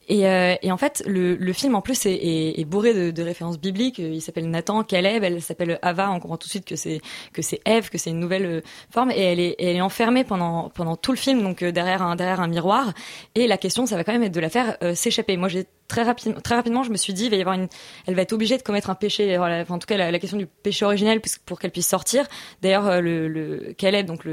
Speaker 5: Et, euh, et en fait, le, film en plus est, bourré de, références bibliques. Il s'appelle Nathan, Caleb, elle s'appelle Ava. On comprend tout de suite que c'est que c'est Ève, que c'est une nouvelle euh, forme. Et elle est, enfermée pendant pendant tout le film, donc euh, derrière un derrière un miroir. Et la question, ça va quand même être de la faire s'échapper. Moi, très rapidement très rapidement, je me suis dit, il va elle va être obligée de commettre un péché. En tout cas, la, question du péché originel, pour qu'elle puisse sortir. D'ailleurs, le, le Caleb, donc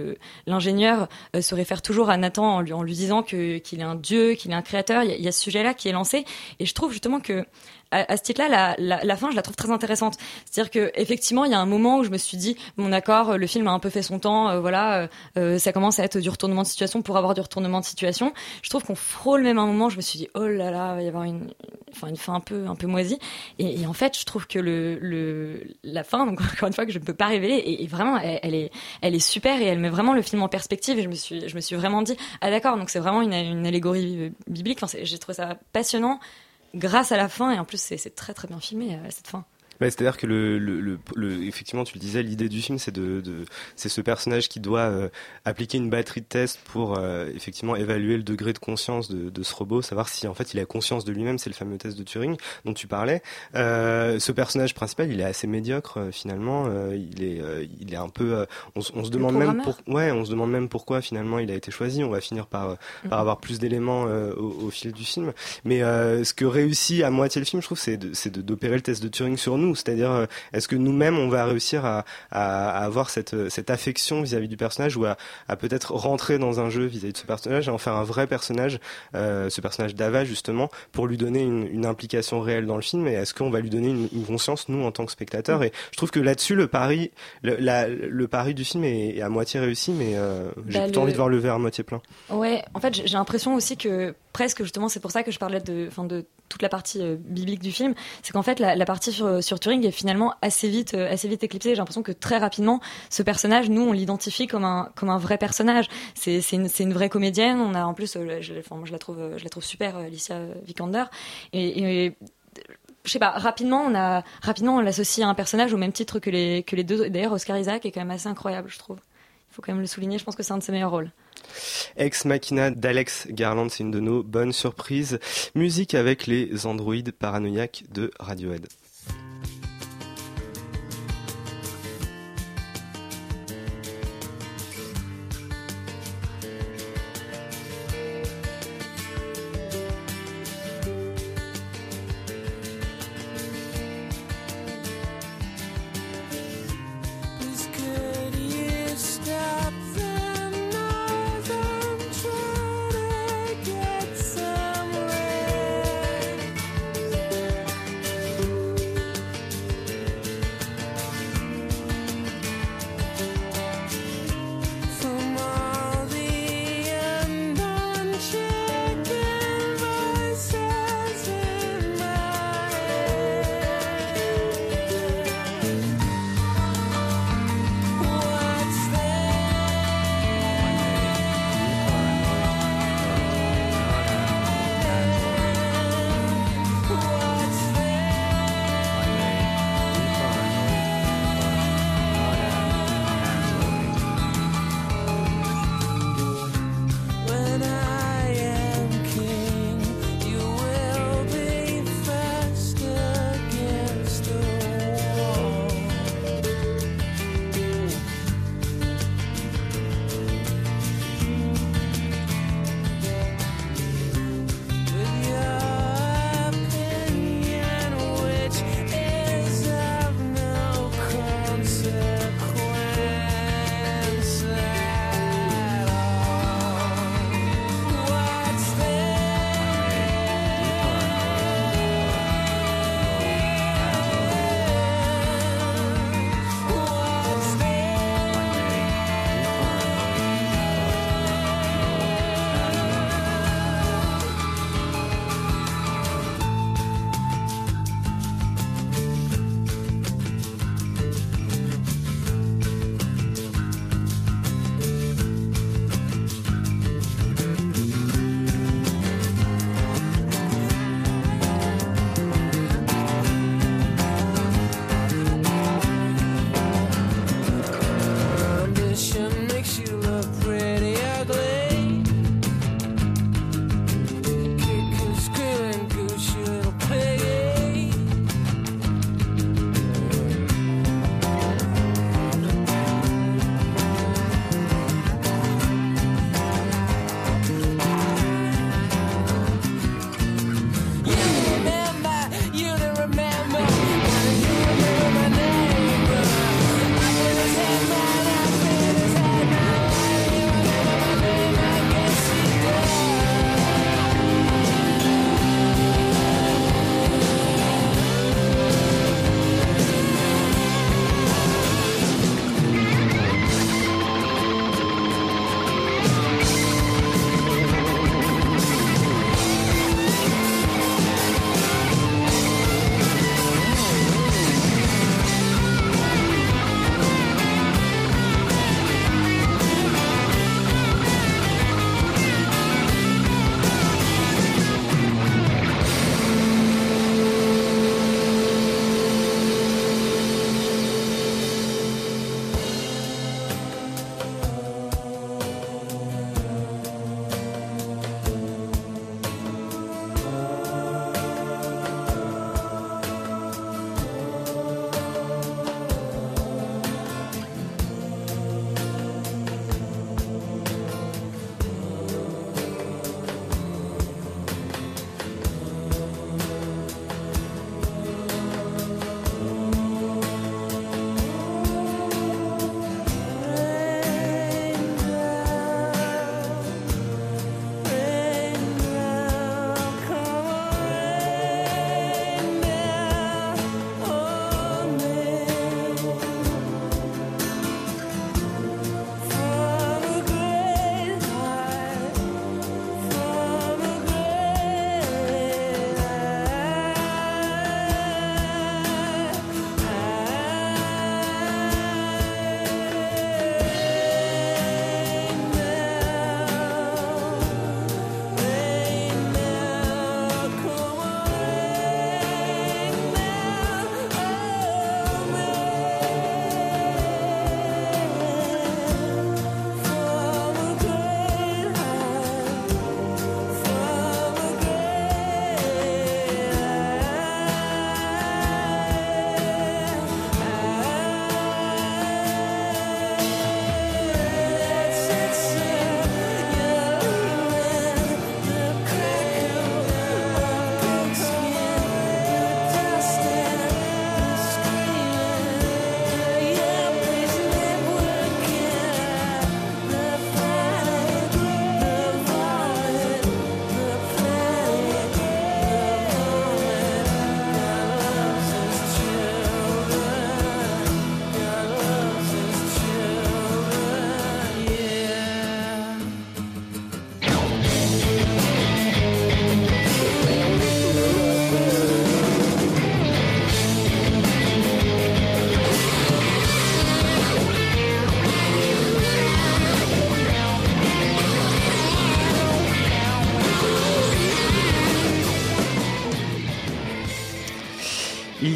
Speaker 5: l'ingénieur, se réfère toujours à Nathan en lui, en lui disant qu'il est un dieu, qu'il est un créateur. Il y a, ce sujet-là qui est lancé, et je trouve justement que à, à ce titre-là, la, la, la fin, je la trouve très intéressante. C'est-à-dire que effectivement, il y a un moment où je me suis dit, bon d'accord, le film a un peu fait son temps, euh, voilà, euh, euh, ça commence à être du retournement de situation pour avoir du retournement de situation. Je trouve qu'on frôle même un moment, je me suis dit, oh là là, il va y avoir une, enfin une fin un peu, un peu moisie. Et, et en fait, je trouve que le, le, la fin, donc <laughs> encore une fois que je ne peux pas révéler, et, vraiment, elle, elle est, elle est super et elle met vraiment le film en perspective. Et je me suis, je me suis vraiment dit, ah d'accord, donc c'est vraiment une, une allégorie biblique. Enfin, j'ai trouvé ça passionnant grâce à la fin et en plus c'est très très bien filmé euh, cette fin.
Speaker 1: Ouais, C'est-à-dire que le, le, le, le- effectivement, tu le disais, l'idée du film, c'est de, de c'est ce personnage qui doit euh, appliquer une batterie de tests pour euh, effectivement évaluer le degré de conscience de, de ce robot, savoir si en fait il a conscience de lui-même. C'est le fameux test de Turing dont tu parlais. Euh, ce personnage principal, il est assez médiocre euh, finalement. Euh, il est, euh, il est un peu. euh, on, se- on se demande même pour, ouais, on se demande même pourquoi finalement il a été choisi. On va finir par, euh, par avoir plus d'éléments euh, au, au fil du film. Mais euh, ce que réussit à moitié le film, je trouve, c'est de- c'est de- d'opérer le test de Turing sur nous. C'est-à-dire, euh, est-ce que nous-mêmes, on va réussir à, à, à avoir cette, euh, cette affection vis-à-vis du personnage ou à, à peut-être rentrer dans un jeu vis-à-vis de ce personnage et en faire un vrai personnage, euh, ce personnage d'Ava justement, pour lui donner une, une implication réelle dans le film Et est-ce qu'on va lui donner une, une conscience, nous, en tant que spectateurs Et je trouve que là-dessus, le pari, le, la- le pari du film est, est à moitié réussi, mais euh, j'ai
Speaker 5: Bah,
Speaker 1: plutôt
Speaker 5: le-
Speaker 1: envie de voir le verre à moitié plein.
Speaker 5: Ouais, en fait, j'ai j'ai l'impression aussi que presque justement, c'est pour ça que je parlais de, enfin, de toute la partie euh, biblique du film, c'est qu'en fait, la, partie sur, Turing est finalement assez vite, euh, assez vite éclipsée. J'ai l'impression que très rapidement, ce personnage, nous, on l'identifie comme un, comme un vrai personnage. C'est, une, vraie comédienne. On a en plus, euh, je, moi, je la trouve, je la trouve super, Alicia Vikander. Et, et je sais pas, rapidement, on a, rapidement, on l'associe à un personnage au même titre que les, que les deux. D'ailleurs, Oscar Isaac est quand même assez incroyable, je trouve. Il faut quand même le souligner. Je pense que c'est un de ses meilleurs rôles.
Speaker 1: Ex Machina d'Alex Garland, c'est une de nos bonnes surprises. Musique avec les androïdes paranoïaques de Radiohead.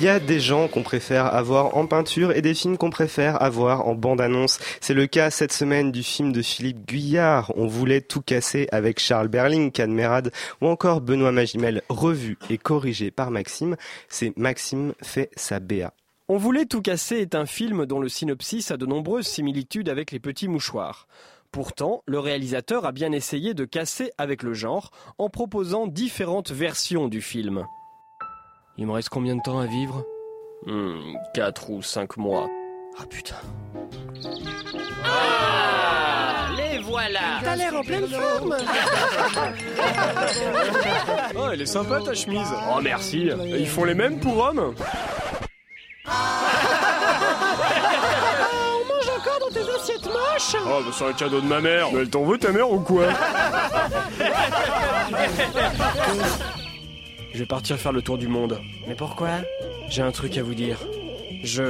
Speaker 1: Y a des gens qu'on préfère avoir en peinture et des films qu'on préfère avoir en bande-annonce. C'est le cas cette semaine du film de Philippe Guyard. On voulait tout casser avec Charles Berling, Cadmerade ou encore Benoît Magimel, revu et corrigé par Maxime. C'est Maxime fait sa BA.
Speaker 6: On voulait tout casser est un film dont le synopsis a de nombreuses similitudes avec les petits mouchoirs. Pourtant, le réalisateur a bien essayé de casser avec le genre en proposant différentes versions du film. Il me reste combien de temps à vivre? 4 ou 5 mois. Ah putain.
Speaker 4: Ah Les voilà.
Speaker 6: T'as l'air en pleine forme. <laughs> Oh, elle est sympa ta chemise. Oh merci. Ils font les mêmes pour hommes.
Speaker 4: On mange encore dans tes assiettes moches.
Speaker 6: Oh, bah c'est un cadeau de ma mère. Mais elle t'en veut ta mère ou quoi? <laughs> Je vais partir faire le tour du monde. Mais pourquoi? J'ai un truc à vous dire. Je...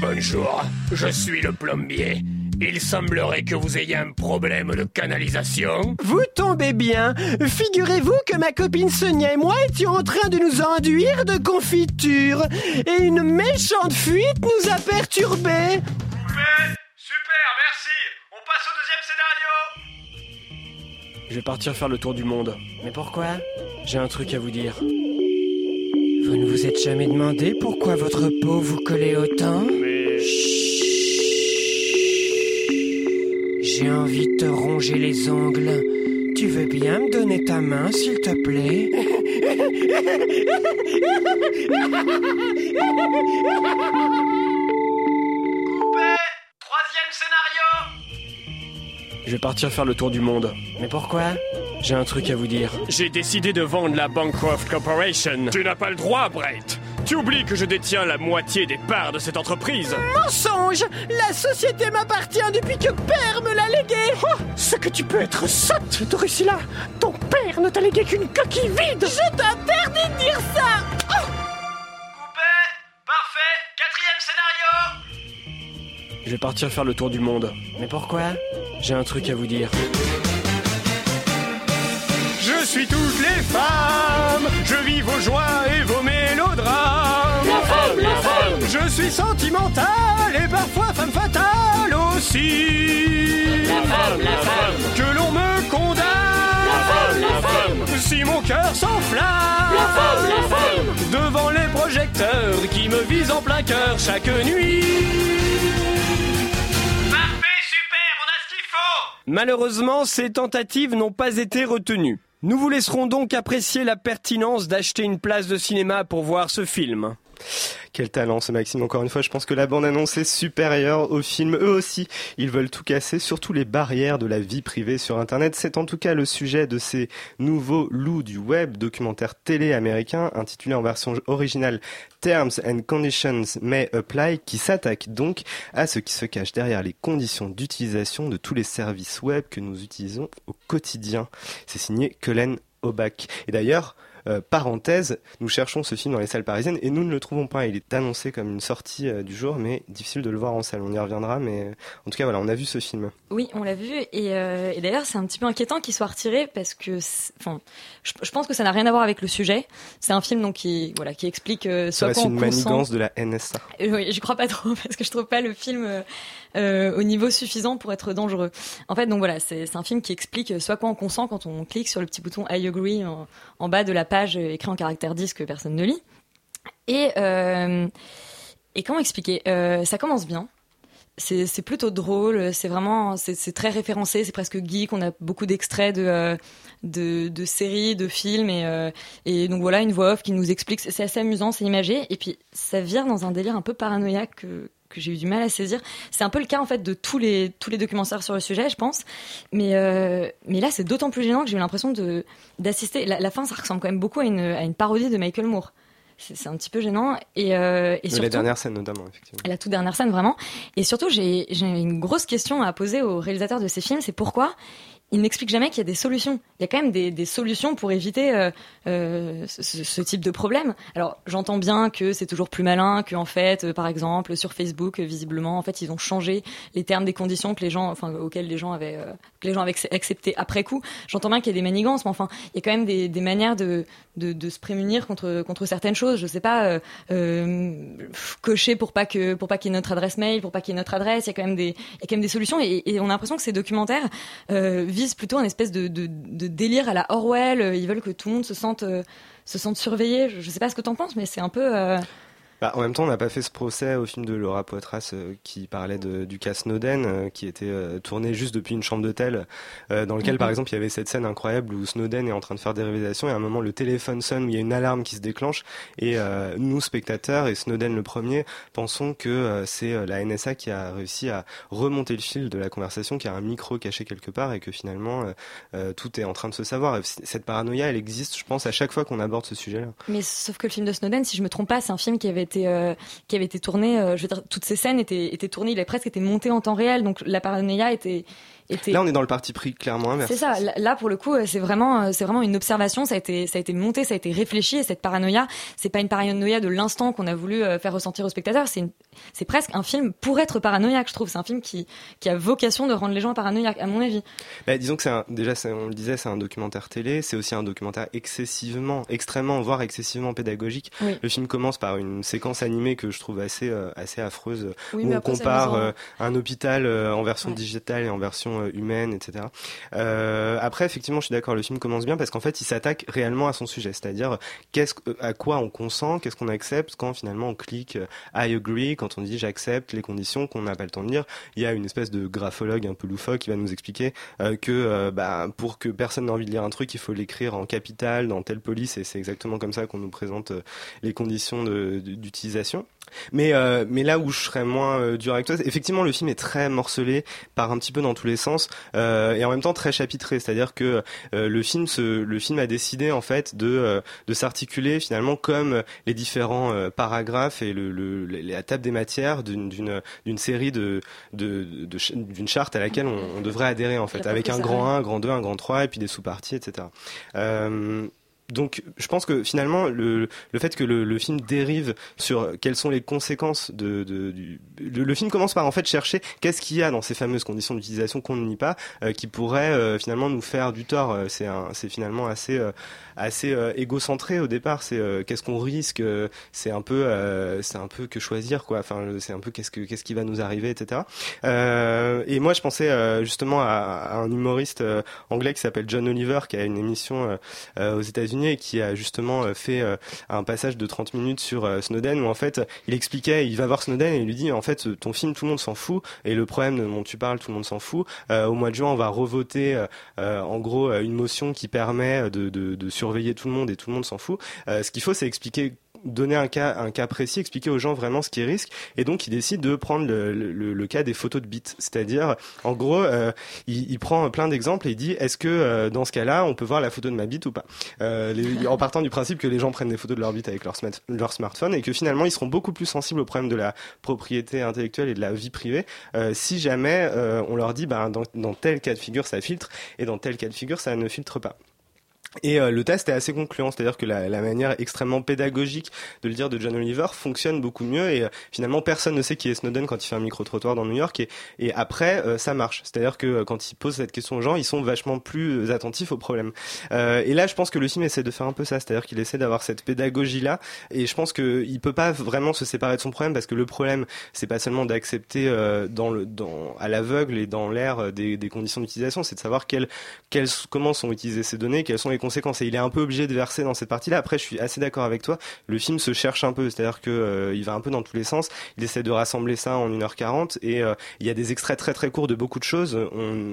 Speaker 7: Bonjour, je suis le plombier. Il semblerait que vous ayez un problème de canalisation.
Speaker 8: Vous tombez bien. Figurez-vous que ma copine Sonia et moi étions en train de nous enduire de confiture. Et une méchante fuite nous a perturbés.
Speaker 6: Super, merci On passe au deuxième scénario Je vais partir faire le tour du monde. Mais pourquoi? J'ai un truc à vous dire.
Speaker 8: Vous ne vous êtes jamais demandé pourquoi votre peau vous collait autant? J'ai envie de te ronger les ongles. Tu veux bien me donner ta main, s'il te plaît? <laughs>
Speaker 6: Je vais partir faire le tour du monde. Mais pourquoi? J'ai un truc à vous dire. J'ai décidé de vendre la Bancroft Corporation. Tu n'as pas le droit, Brett. Tu oublies que je détiens la moitié des parts de cette entreprise.
Speaker 8: Mensonge La société m'appartient depuis que père me l'a légué
Speaker 4: Oh, Ce que tu peux être sotte, Drusilla Ton père ne t'a légué qu'une coquille vide
Speaker 8: Je t'interdis de dire ça Oh
Speaker 6: Je vais partir faire le tour du monde. Mais pourquoi? J'ai un truc à vous dire. Je suis toutes les femmes, je vis vos joies et vos mélodrames.
Speaker 4: La femme, la femme.
Speaker 6: Je suis sentimentale et parfois femme fatale aussi.
Speaker 4: La femme, la femme.
Speaker 6: Que l'on me condamne.
Speaker 4: La femme, la femme.
Speaker 6: Si mon cœur s'enflamme.
Speaker 4: La femme, la femme.
Speaker 6: Devant les projecteurs qui me visent en plein cœur chaque nuit. Malheureusement, ces tentatives n'ont pas été retenues. Nous vous laisserons donc apprécier la pertinence d'acheter une place de cinéma pour voir ce film.
Speaker 1: Quel talent ce Maxime, encore une fois, je pense que la bande-annonce est supérieure au film. Eux aussi, ils veulent tout casser, surtout les barrières de la vie privée sur Internet. C'est en tout cas le sujet de ces nouveaux loups du web, documentaire télé américain, intitulé en version originale Terms and Conditions May Apply, qui s'attaque donc à ce qui se cache derrière les conditions d'utilisation de tous les services web que nous utilisons au quotidien. C'est signé Cullen Obach. Et d'ailleurs, euh, parenthèse, nous cherchons ce film dans les salles parisiennes et nous ne le trouvons pas. Il est annoncé comme une sortie euh, du jour, mais difficile de le voir en salle. On y reviendra, mais euh, en tout cas, voilà, on a vu ce film.
Speaker 5: Oui, on l'a vu. Et, et d'ailleurs, c'est un petit peu inquiétant qu'il soit retiré parce que, enfin, je, je pense que ça n'a rien à voir avec le sujet. C'est un film donc qui, voilà, qui explique soit quoi
Speaker 1: une manigance de la NSA.
Speaker 5: Oui, je crois pas trop <laughs> parce que je trouve pas le film au niveau suffisant pour être dangereux. En fait, donc voilà, c'est c'est un film qui explique soit quoi on consent quand on clique sur le petit bouton I agree en, en bas de la page écrit en caractère 10 que personne ne lit. Et euh, et comment expliquer? Euh, Ça commence bien. C'est plutôt drôle, c'est vraiment, c'est très référencé, c'est presque geek. On a beaucoup d'extraits de, euh, de de séries, de films et et donc voilà une voix off qui nous explique. C'est assez amusant, c'est imagé et puis ça vire dans un délire un peu paranoïaque que que j'ai eu du mal à saisir. C'est un peu le cas en fait de tous les tous les documentaires sur le sujet, je pense. Mais euh, mais là, c'est d'autant plus gênant que j'ai eu l'impression de d'assister. La, la fin, ça ressemble quand même beaucoup à une à une parodie de Michael Moore. C'est un petit peu gênant et euh, et surtout
Speaker 1: la dernière scène, notamment, effectivement.
Speaker 5: la toute dernière scène vraiment. Et surtout, j'ai une grosse question à poser au réalisateur de ces films, c'est pourquoi il n'explique jamais qu'il y a des solutions. Il y a quand même des, solutions pour éviter euh, euh, ce, type de problème. Alors j'entends bien que c'est toujours plus malin, que en fait, euh, par exemple, sur Facebook, visiblement, en fait, ils ont changé les termes des conditions que les gens, enfin, auxquelles les gens avaient, les gens avaient accepté après coup. J'entends bien qu'il y a des manigances, mais enfin, il y a quand même des, manières de, se prémunir contre contre certaines choses. Je sais pas, cocher pour pas que pour pas qu'il y ait notre adresse mail, pour pas qu'il y ait notre adresse. Il y a quand même des il y a quand même des solutions et, et on a l'impression que ces documentaires euh, plutôt un espèce de, délire à la Orwell. Ils veulent que tout le monde se sente euh, se sente surveillé. Je, je sais pas ce que t'en penses, mais c'est un peu. euh,
Speaker 1: Bah, en même temps, on n'a pas fait ce procès au film de Laura Poitras euh, qui parlait de, du cas Snowden, euh, qui était euh, tourné juste depuis une chambre d'hôtel, euh, dans lequel,
Speaker 9: Mhm.
Speaker 1: par exemple, il y avait cette scène incroyable où Snowden est en train de faire des révélations et à un moment, le téléphone sonne, où il y a une alarme qui se déclenche et euh, nous, spectateurs, et Snowden le premier, pensons que euh, c'est euh, la NSA qui a réussi à remonter le fil de la conversation, qui a un micro caché quelque part et que finalement, tout est en train de se savoir. Et cette paranoïa, elle existe, je pense, à chaque fois qu'on aborde ce sujet-là.
Speaker 5: Mais sauf que le film de Snowden, si je me trompe pas, c'est un film qui avait été euh, qui avait été tourné. euh, je veux dire, toutes ces scènes étaient tournées. Il a presque été monté en temps réel, donc la paranoïa était était.
Speaker 1: Là, on est dans le parti pris clairement inverse.
Speaker 5: C'est ça. Là, pour le coup, euh, c'est vraiment, euh, c'est vraiment une observation. Ça a été, ça a été monté, ça a été réfléchi. Et cette paranoïa, c'est pas une paranoïa de l'instant qu'on a voulu euh, faire ressentir aux spectateurs. C'est, c'est presque un film pour être paranoïaque. Je trouve. C'est un film qui, qui a vocation de rendre les gens paranoïaques, à mon avis.
Speaker 1: Bah, disons que c'est un- déjà, on le disait, c'est un documentaire télé. C'est aussi un documentaire excessivement, extrêmement, voire excessivement pédagogique.
Speaker 5: Oui.
Speaker 1: Le film commence par une séquence animée que je trouve assez, euh, assez affreuse,
Speaker 5: Oui,
Speaker 1: où on compare euh, un hôpital euh, en version digitale et en version euh, humaine, etc. Euh, après, effectivement, je suis d'accord. Le film commence bien parce qu'en fait, il s'attaque réellement à son sujet, c'est-à-dire qu'est-ce que- à quoi on consent, qu'est-ce qu'on accepte quand finalement on clique euh, I agree, quand on dit j'accepte les conditions qu'on n'a pas le temps de lire. Il y a une espèce de graphologue un peu loufoque qui va nous expliquer que bah, pour que personne n'ait envie de lire un truc, il faut l'écrire en capital dans telle police et c'est exactement comme ça qu'on nous présente les conditions d'utilisation. Mais, mais là où je serais moins dur avec toi, effectivement, le film est très morcelé, part un petit peu dans tous les sens, euh, et en même temps très chapitré. C'est-à-dire que euh, le film, se, le film a décidé en fait de, euh, de s'articuler finalement comme les différents paragraphes et le, le, la table des matières d'une d'une d'une série de de de ch- d'une charte à laquelle on, on devrait adhérer en fait, avec un grand
Speaker 9: ça,
Speaker 1: 1, un grand 2, un grand 3 et puis des sous-parties, etc. Euh, donc, je pense que finalement, le, le fait que le, le film dérive sur quelles sont les conséquences de, de- du, le, film commence par en fait chercher qu'est-ce qu'il y a dans ces fameuses conditions d'utilisation qu'on ne nie pas, euh, qui pourraient euh, finalement nous faire du tort. Euh, C'est c'est finalement assez, euh, assez euh, égocentré au départ. C'est qu'est-ce qu'on risque. C'est un peu, c'est un peu que choisir quoi. Enfin, c'est un peu qu'est-ce que, qu'est-ce qui va nous arriver, etc. Et moi, je pensais justement à, à un humoriste anglais qui s'appelle John Oliver, qui a une émission aux États-Unis qui a justement euh, fait euh, un passage de 30 minutes sur euh, Snowden où en fait il expliquait, il va voir Snowden et il lui dit en fait ton film tout le monde s'en fout et le problème dont tu parles tout le monde s'en fout. Au mois de juin on va revoter en gros une motion qui permet de, surveiller tout le monde et tout le monde s'en fout. Ce qu'il faut c'est expliquer donner un cas, précis, expliquer aux gens vraiment ce qu'ils risquent. Et donc, il décide de prendre le, cas des photos de bits. C'est-à-dire, en gros, euh, il, il prend plein d'exemples et il dit, est-ce que euh, dans ce cas-là, on peut voir la photo de ma bite ou pas? Euh, En partant du principe que les gens prennent des photos de leur bite avec leur, smart- leur smartphone et que finalement, ils seront beaucoup plus sensibles au problème de la propriété intellectuelle et de la vie privée si jamais on leur dit, bah, dans, dans tel cas de figure, ça filtre et dans tel cas de figure, ça ne filtre pas. Et euh, le test est assez concluant, c'est-à-dire que la, la manière extrêmement pédagogique de le dire de John Oliver fonctionne beaucoup mieux et euh, finalement personne ne sait qui est Snowden quand il fait un micro-trottoir dans New York et, et après euh, ça marche, c'est-à-dire que euh, quand il pose cette question aux gens, ils sont vachement plus euh, attentifs au problème. Euh, et là je pense que le film essaie de faire un peu ça, c'est-à-dire qu'il essaie d'avoir cette pédagogie-là et je pense qu'il peut pas vraiment se séparer de son problème parce que le problème c'est pas seulement d'accepter dans dans à l'aveugle et dans l'air des, des conditions d'utilisation, c'est de savoir quelles quelles comment sont utilisées ces données, quelles sont les conséquences. Et il est un peu obligé de verser dans cette partie-là. Après, je suis assez d'accord avec toi. Le film se cherche un peu, c'est-à-dire que euh, il va un peu dans tous les sens. Il essaie de rassembler ça en 1h40 et euh, il y a des extraits très très courts de beaucoup de choses.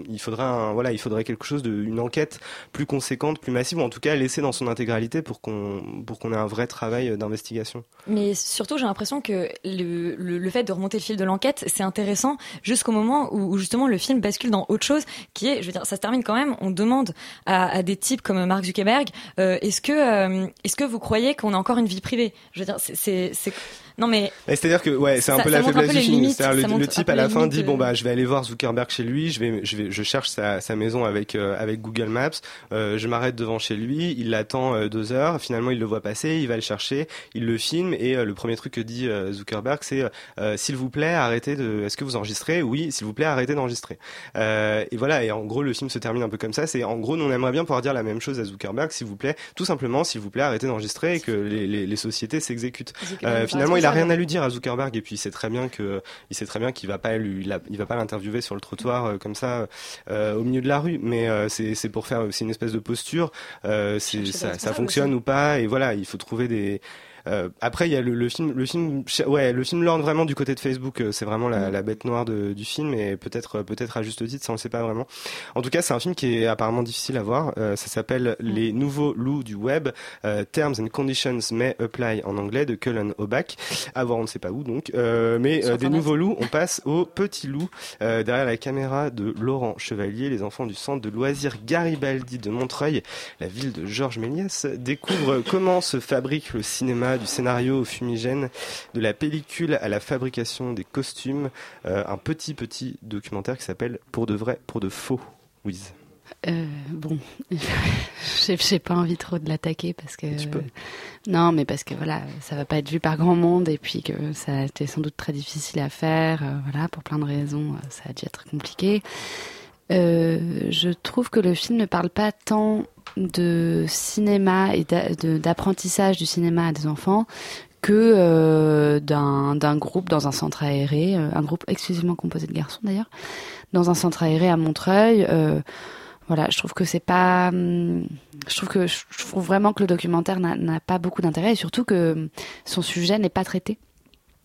Speaker 1: Il faudrait voilà, il faudrait quelque chose de une enquête plus conséquente, plus massive, ou en tout cas laisser dans son intégralité pour qu'on pour qu'on ait un vrai travail d'investigation.
Speaker 5: Mais surtout, j'ai l'impression que le, fait de remonter le fil de l'enquête, c'est intéressant jusqu'au moment où, justement le film bascule dans autre chose, qui est, je veux dire, ça se termine quand même. On demande à, à des types comme Mark Zuckerberg, euh, est-ce que euh, est-ce que vous croyez qu'on a encore une vie privée? Je veux dire, c'est- non mais
Speaker 1: C'est-à-dire que ouais, c'est un
Speaker 5: Ça-
Speaker 1: peu la faiblesse du film. le, le type à la fin dit
Speaker 5: de-
Speaker 1: bon bah je vais aller voir Zuckerberg chez lui, je vais je vais je cherche sa, sa maison avec euh, avec Google Maps, je m'arrête devant chez lui, il l'attend deux heures, finalement il le voit passer, il va le chercher, il le filme et le premier truc que dit Zuckerberg c'est s'il vous plaît arrêtez de est-ce que vous enregistrez? Oui, s'il vous plaît arrêtez d'enregistrer. Et voilà et en gros le film se termine un peu comme ça, c'est en gros nous, on aimerait bien pouvoir dire la même chose à Zuckerberg s'il vous plaît, tout simplement s'il vous plaît arrêtez d'enregistrer et que les, les, les sociétés s'exécutent. Euh, finalement il a rien à lui dire à Zuckerberg et puis il sait très bien que il sait très bien qu'il va pas lui il, va pas l'interviewer sur le trottoir euh, comme ça euh, au milieu de la rue. Mais c'est pour faire c'est une espèce de posture ça, ça fonctionne
Speaker 5: aussi.
Speaker 1: ou pas. Et voilà il faut trouver des euh, après il y a le, le film le film ouais le film lorne vraiment du côté de Facebook euh, c'est vraiment la, la bête noire de- du film et peut-être peut-être à juste titre ça on le sait pas vraiment. En tout cas c'est un film qui est apparemment difficile à voir. Euh, ça s'appelle les nouveaux loups du web. Euh, Terms and Conditions May Apply en anglais de Cullen Obach à voir on ne sait pas où donc. Euh, mais euh, des nouveaux loups on passe au petit loup euh, derrière la caméra de Laurent Chevalier les enfants du centre de loisirs Garibaldi de Montreuil la ville de Georges Méliès découvre comment se fabrique le cinéma du scénario au fumigène de la pellicule à la fabrication des costumes Euh, un petit petit documentaire qui s'appelle Pour de vrai pour de faux Wiz
Speaker 3: Euh, bon, <laughs> j'ai pas envie trop de l'attaquer parce que.
Speaker 1: Tu peux.
Speaker 3: Non, mais parce que voilà, ça va pas être vu par grand monde et puis que ça a été sans doute très difficile à faire. euh, voilà, pour plein de raisons, euh, ça a dû être compliqué. Euh, je trouve que le film ne parle pas tant de cinéma et d'apprentissage du cinéma à des enfants que euh, d'un groupe dans un centre aéré, euh, un groupe exclusivement composé de garçons d'ailleurs, dans un centre aéré à Montreuil. euh, voilà, je trouve que c'est pas. Je trouve que je trouve vraiment que le documentaire n'a- pas beaucoup d'intérêt et surtout que son sujet n'est pas traité.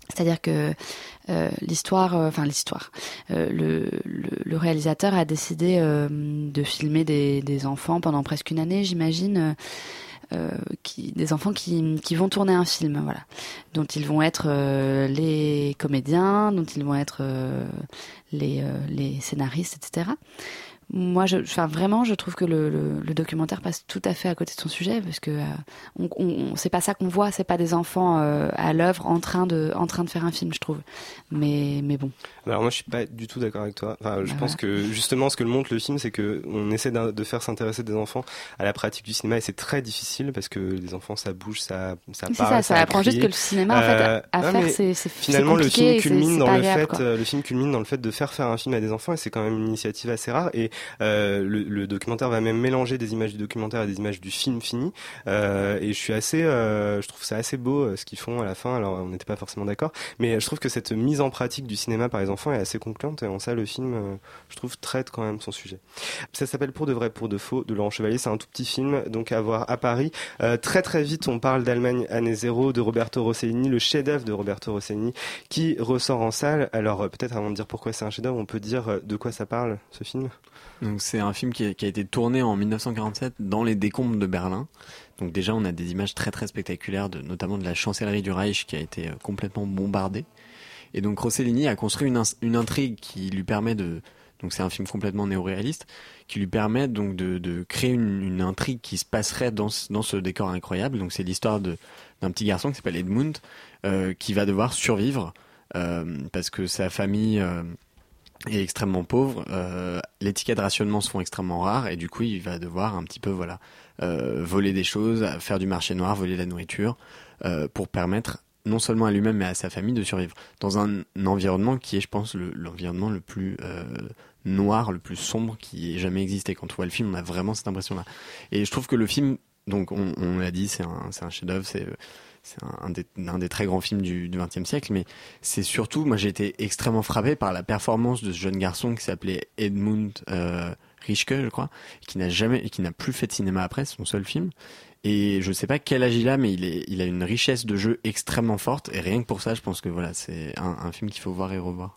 Speaker 3: C'est-à-dire que euh, l'histoire, euh, enfin l'histoire, euh, le, le, le réalisateur a décidé euh, de filmer des, des enfants pendant presque une année, j'imagine. euh, des enfants qui, qui vont tourner un film, voilà, dont ils vont être les comédiens, dont ils vont être les, les scénaristes, etc. Moi, je, enfin vraiment, je trouve que le, le, le documentaire passe tout à fait à côté de son sujet parce que euh, on, on, c'est pas ça qu'on voit, c'est pas des enfants euh, à l'œuvre en train de, en train de faire un film, je trouve. Mais, mais bon.
Speaker 1: Alors moi je suis pas du tout d'accord avec toi. Enfin, je
Speaker 3: Bah
Speaker 1: pense que justement ce que le montre le film, c'est que on essaie de faire s'intéresser des enfants à la pratique du cinéma et c'est très difficile parce que les enfants ça bouge, ça ça
Speaker 3: C'est
Speaker 1: parle,
Speaker 3: ça, ça apprend juste que le cinéma, en fait, à- à
Speaker 1: non,
Speaker 3: faire, c'est-
Speaker 1: finalement le film culmine dans le
Speaker 3: agréable,
Speaker 1: fait,
Speaker 3: quoi.
Speaker 1: euh, le film culmine dans le fait de faire faire un film à des enfants et c'est quand même une initiative assez rare et euh, le, le documentaire va même mélanger des images du documentaire et des images du film fini euh, et je suis assez, euh, je trouve ça assez beau euh, ce qu'ils font à la fin. Alors on n'était pas forcément d'accord, mais je trouve que cette mise en pratique du cinéma par les enfants est assez concluante et en ça le film, euh, je trouve, traite quand même son sujet. Ça s'appelle Pour de vrai, pour de faux de Laurent Chevalier. C'est un tout petit film donc à voir à Paris. Euh, très très vite, on parle d'Allemagne année zéro de Roberto Rossellini, le chef-d'œuvre de Roberto Rossellini qui ressort en salle. Alors euh, peut-être avant de dire pourquoi c'est un chef-d'œuvre, on peut dire euh, de quoi ça parle ce film?
Speaker 2: Donc c'est un film qui a, été tourné en 1947 dans les décombres de Berlin. Donc déjà on a des images très très spectaculaires, notamment de la chancellerie du Reich qui a été euh, complètement bombardée. Et donc Rossellini a construit une, intrigue qui lui permet de... Donc c'est un film complètement néo-réaliste, qui lui permet donc de, créer une, intrigue qui se passerait dans ce, dans ce décor incroyable. Donc c'est l'histoire d'un petit garçon qui s'appelle Edmund, euh, qui va devoir survivre euh, parce que sa famille... est extrêmement pauvre. Euh, les tickets de rationnement se font extrêmement rares et du coup il va devoir un petit peu voilà euh, voler des choses, faire du marché noir, voler de la nourriture euh, pour permettre non seulement à lui-même mais à sa famille de survivre dans un, environnement qui est je pense le- l'environnement le, plus euh, noir, le plus sombre qui ait jamais existé. Quand on voit le film on a vraiment cette impression là. Et je trouve que le film donc on, l'a dit c'est un, un chef-d'œuvre, c'est c'est un, un des, très grands films du XXe siècle, mais c'est surtout, moi j'ai été extrêmement frappé par la performance de ce jeune garçon qui s'appelait Edmund euh, Richke, je crois, qui n'a jamais, qui n'a plus fait de cinéma après, son seul film. Et je sais pas quel âge il a, mais il, est, il a une richesse de jeu extrêmement forte. Et rien que pour ça, je pense que voilà, c'est un, un film qu'il faut voir et revoir.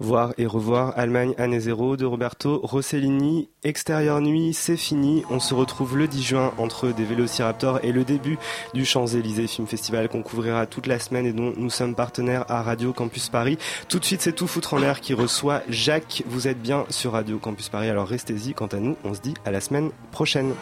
Speaker 1: Voir et revoir Allemagne année zéro de Roberto Rossellini. Extérieure nuit, c'est fini. On se retrouve le 10 juin entre des Vélociraptors et le début du Champs-Élysées Film Festival qu'on couvrira toute la semaine et dont nous sommes partenaires à Radio Campus Paris. Tout de suite, c'est tout foutre en l'air qui reçoit Jacques. Vous êtes bien sur Radio Campus Paris, alors restez-y. Quant à nous, on se dit à la semaine prochaine.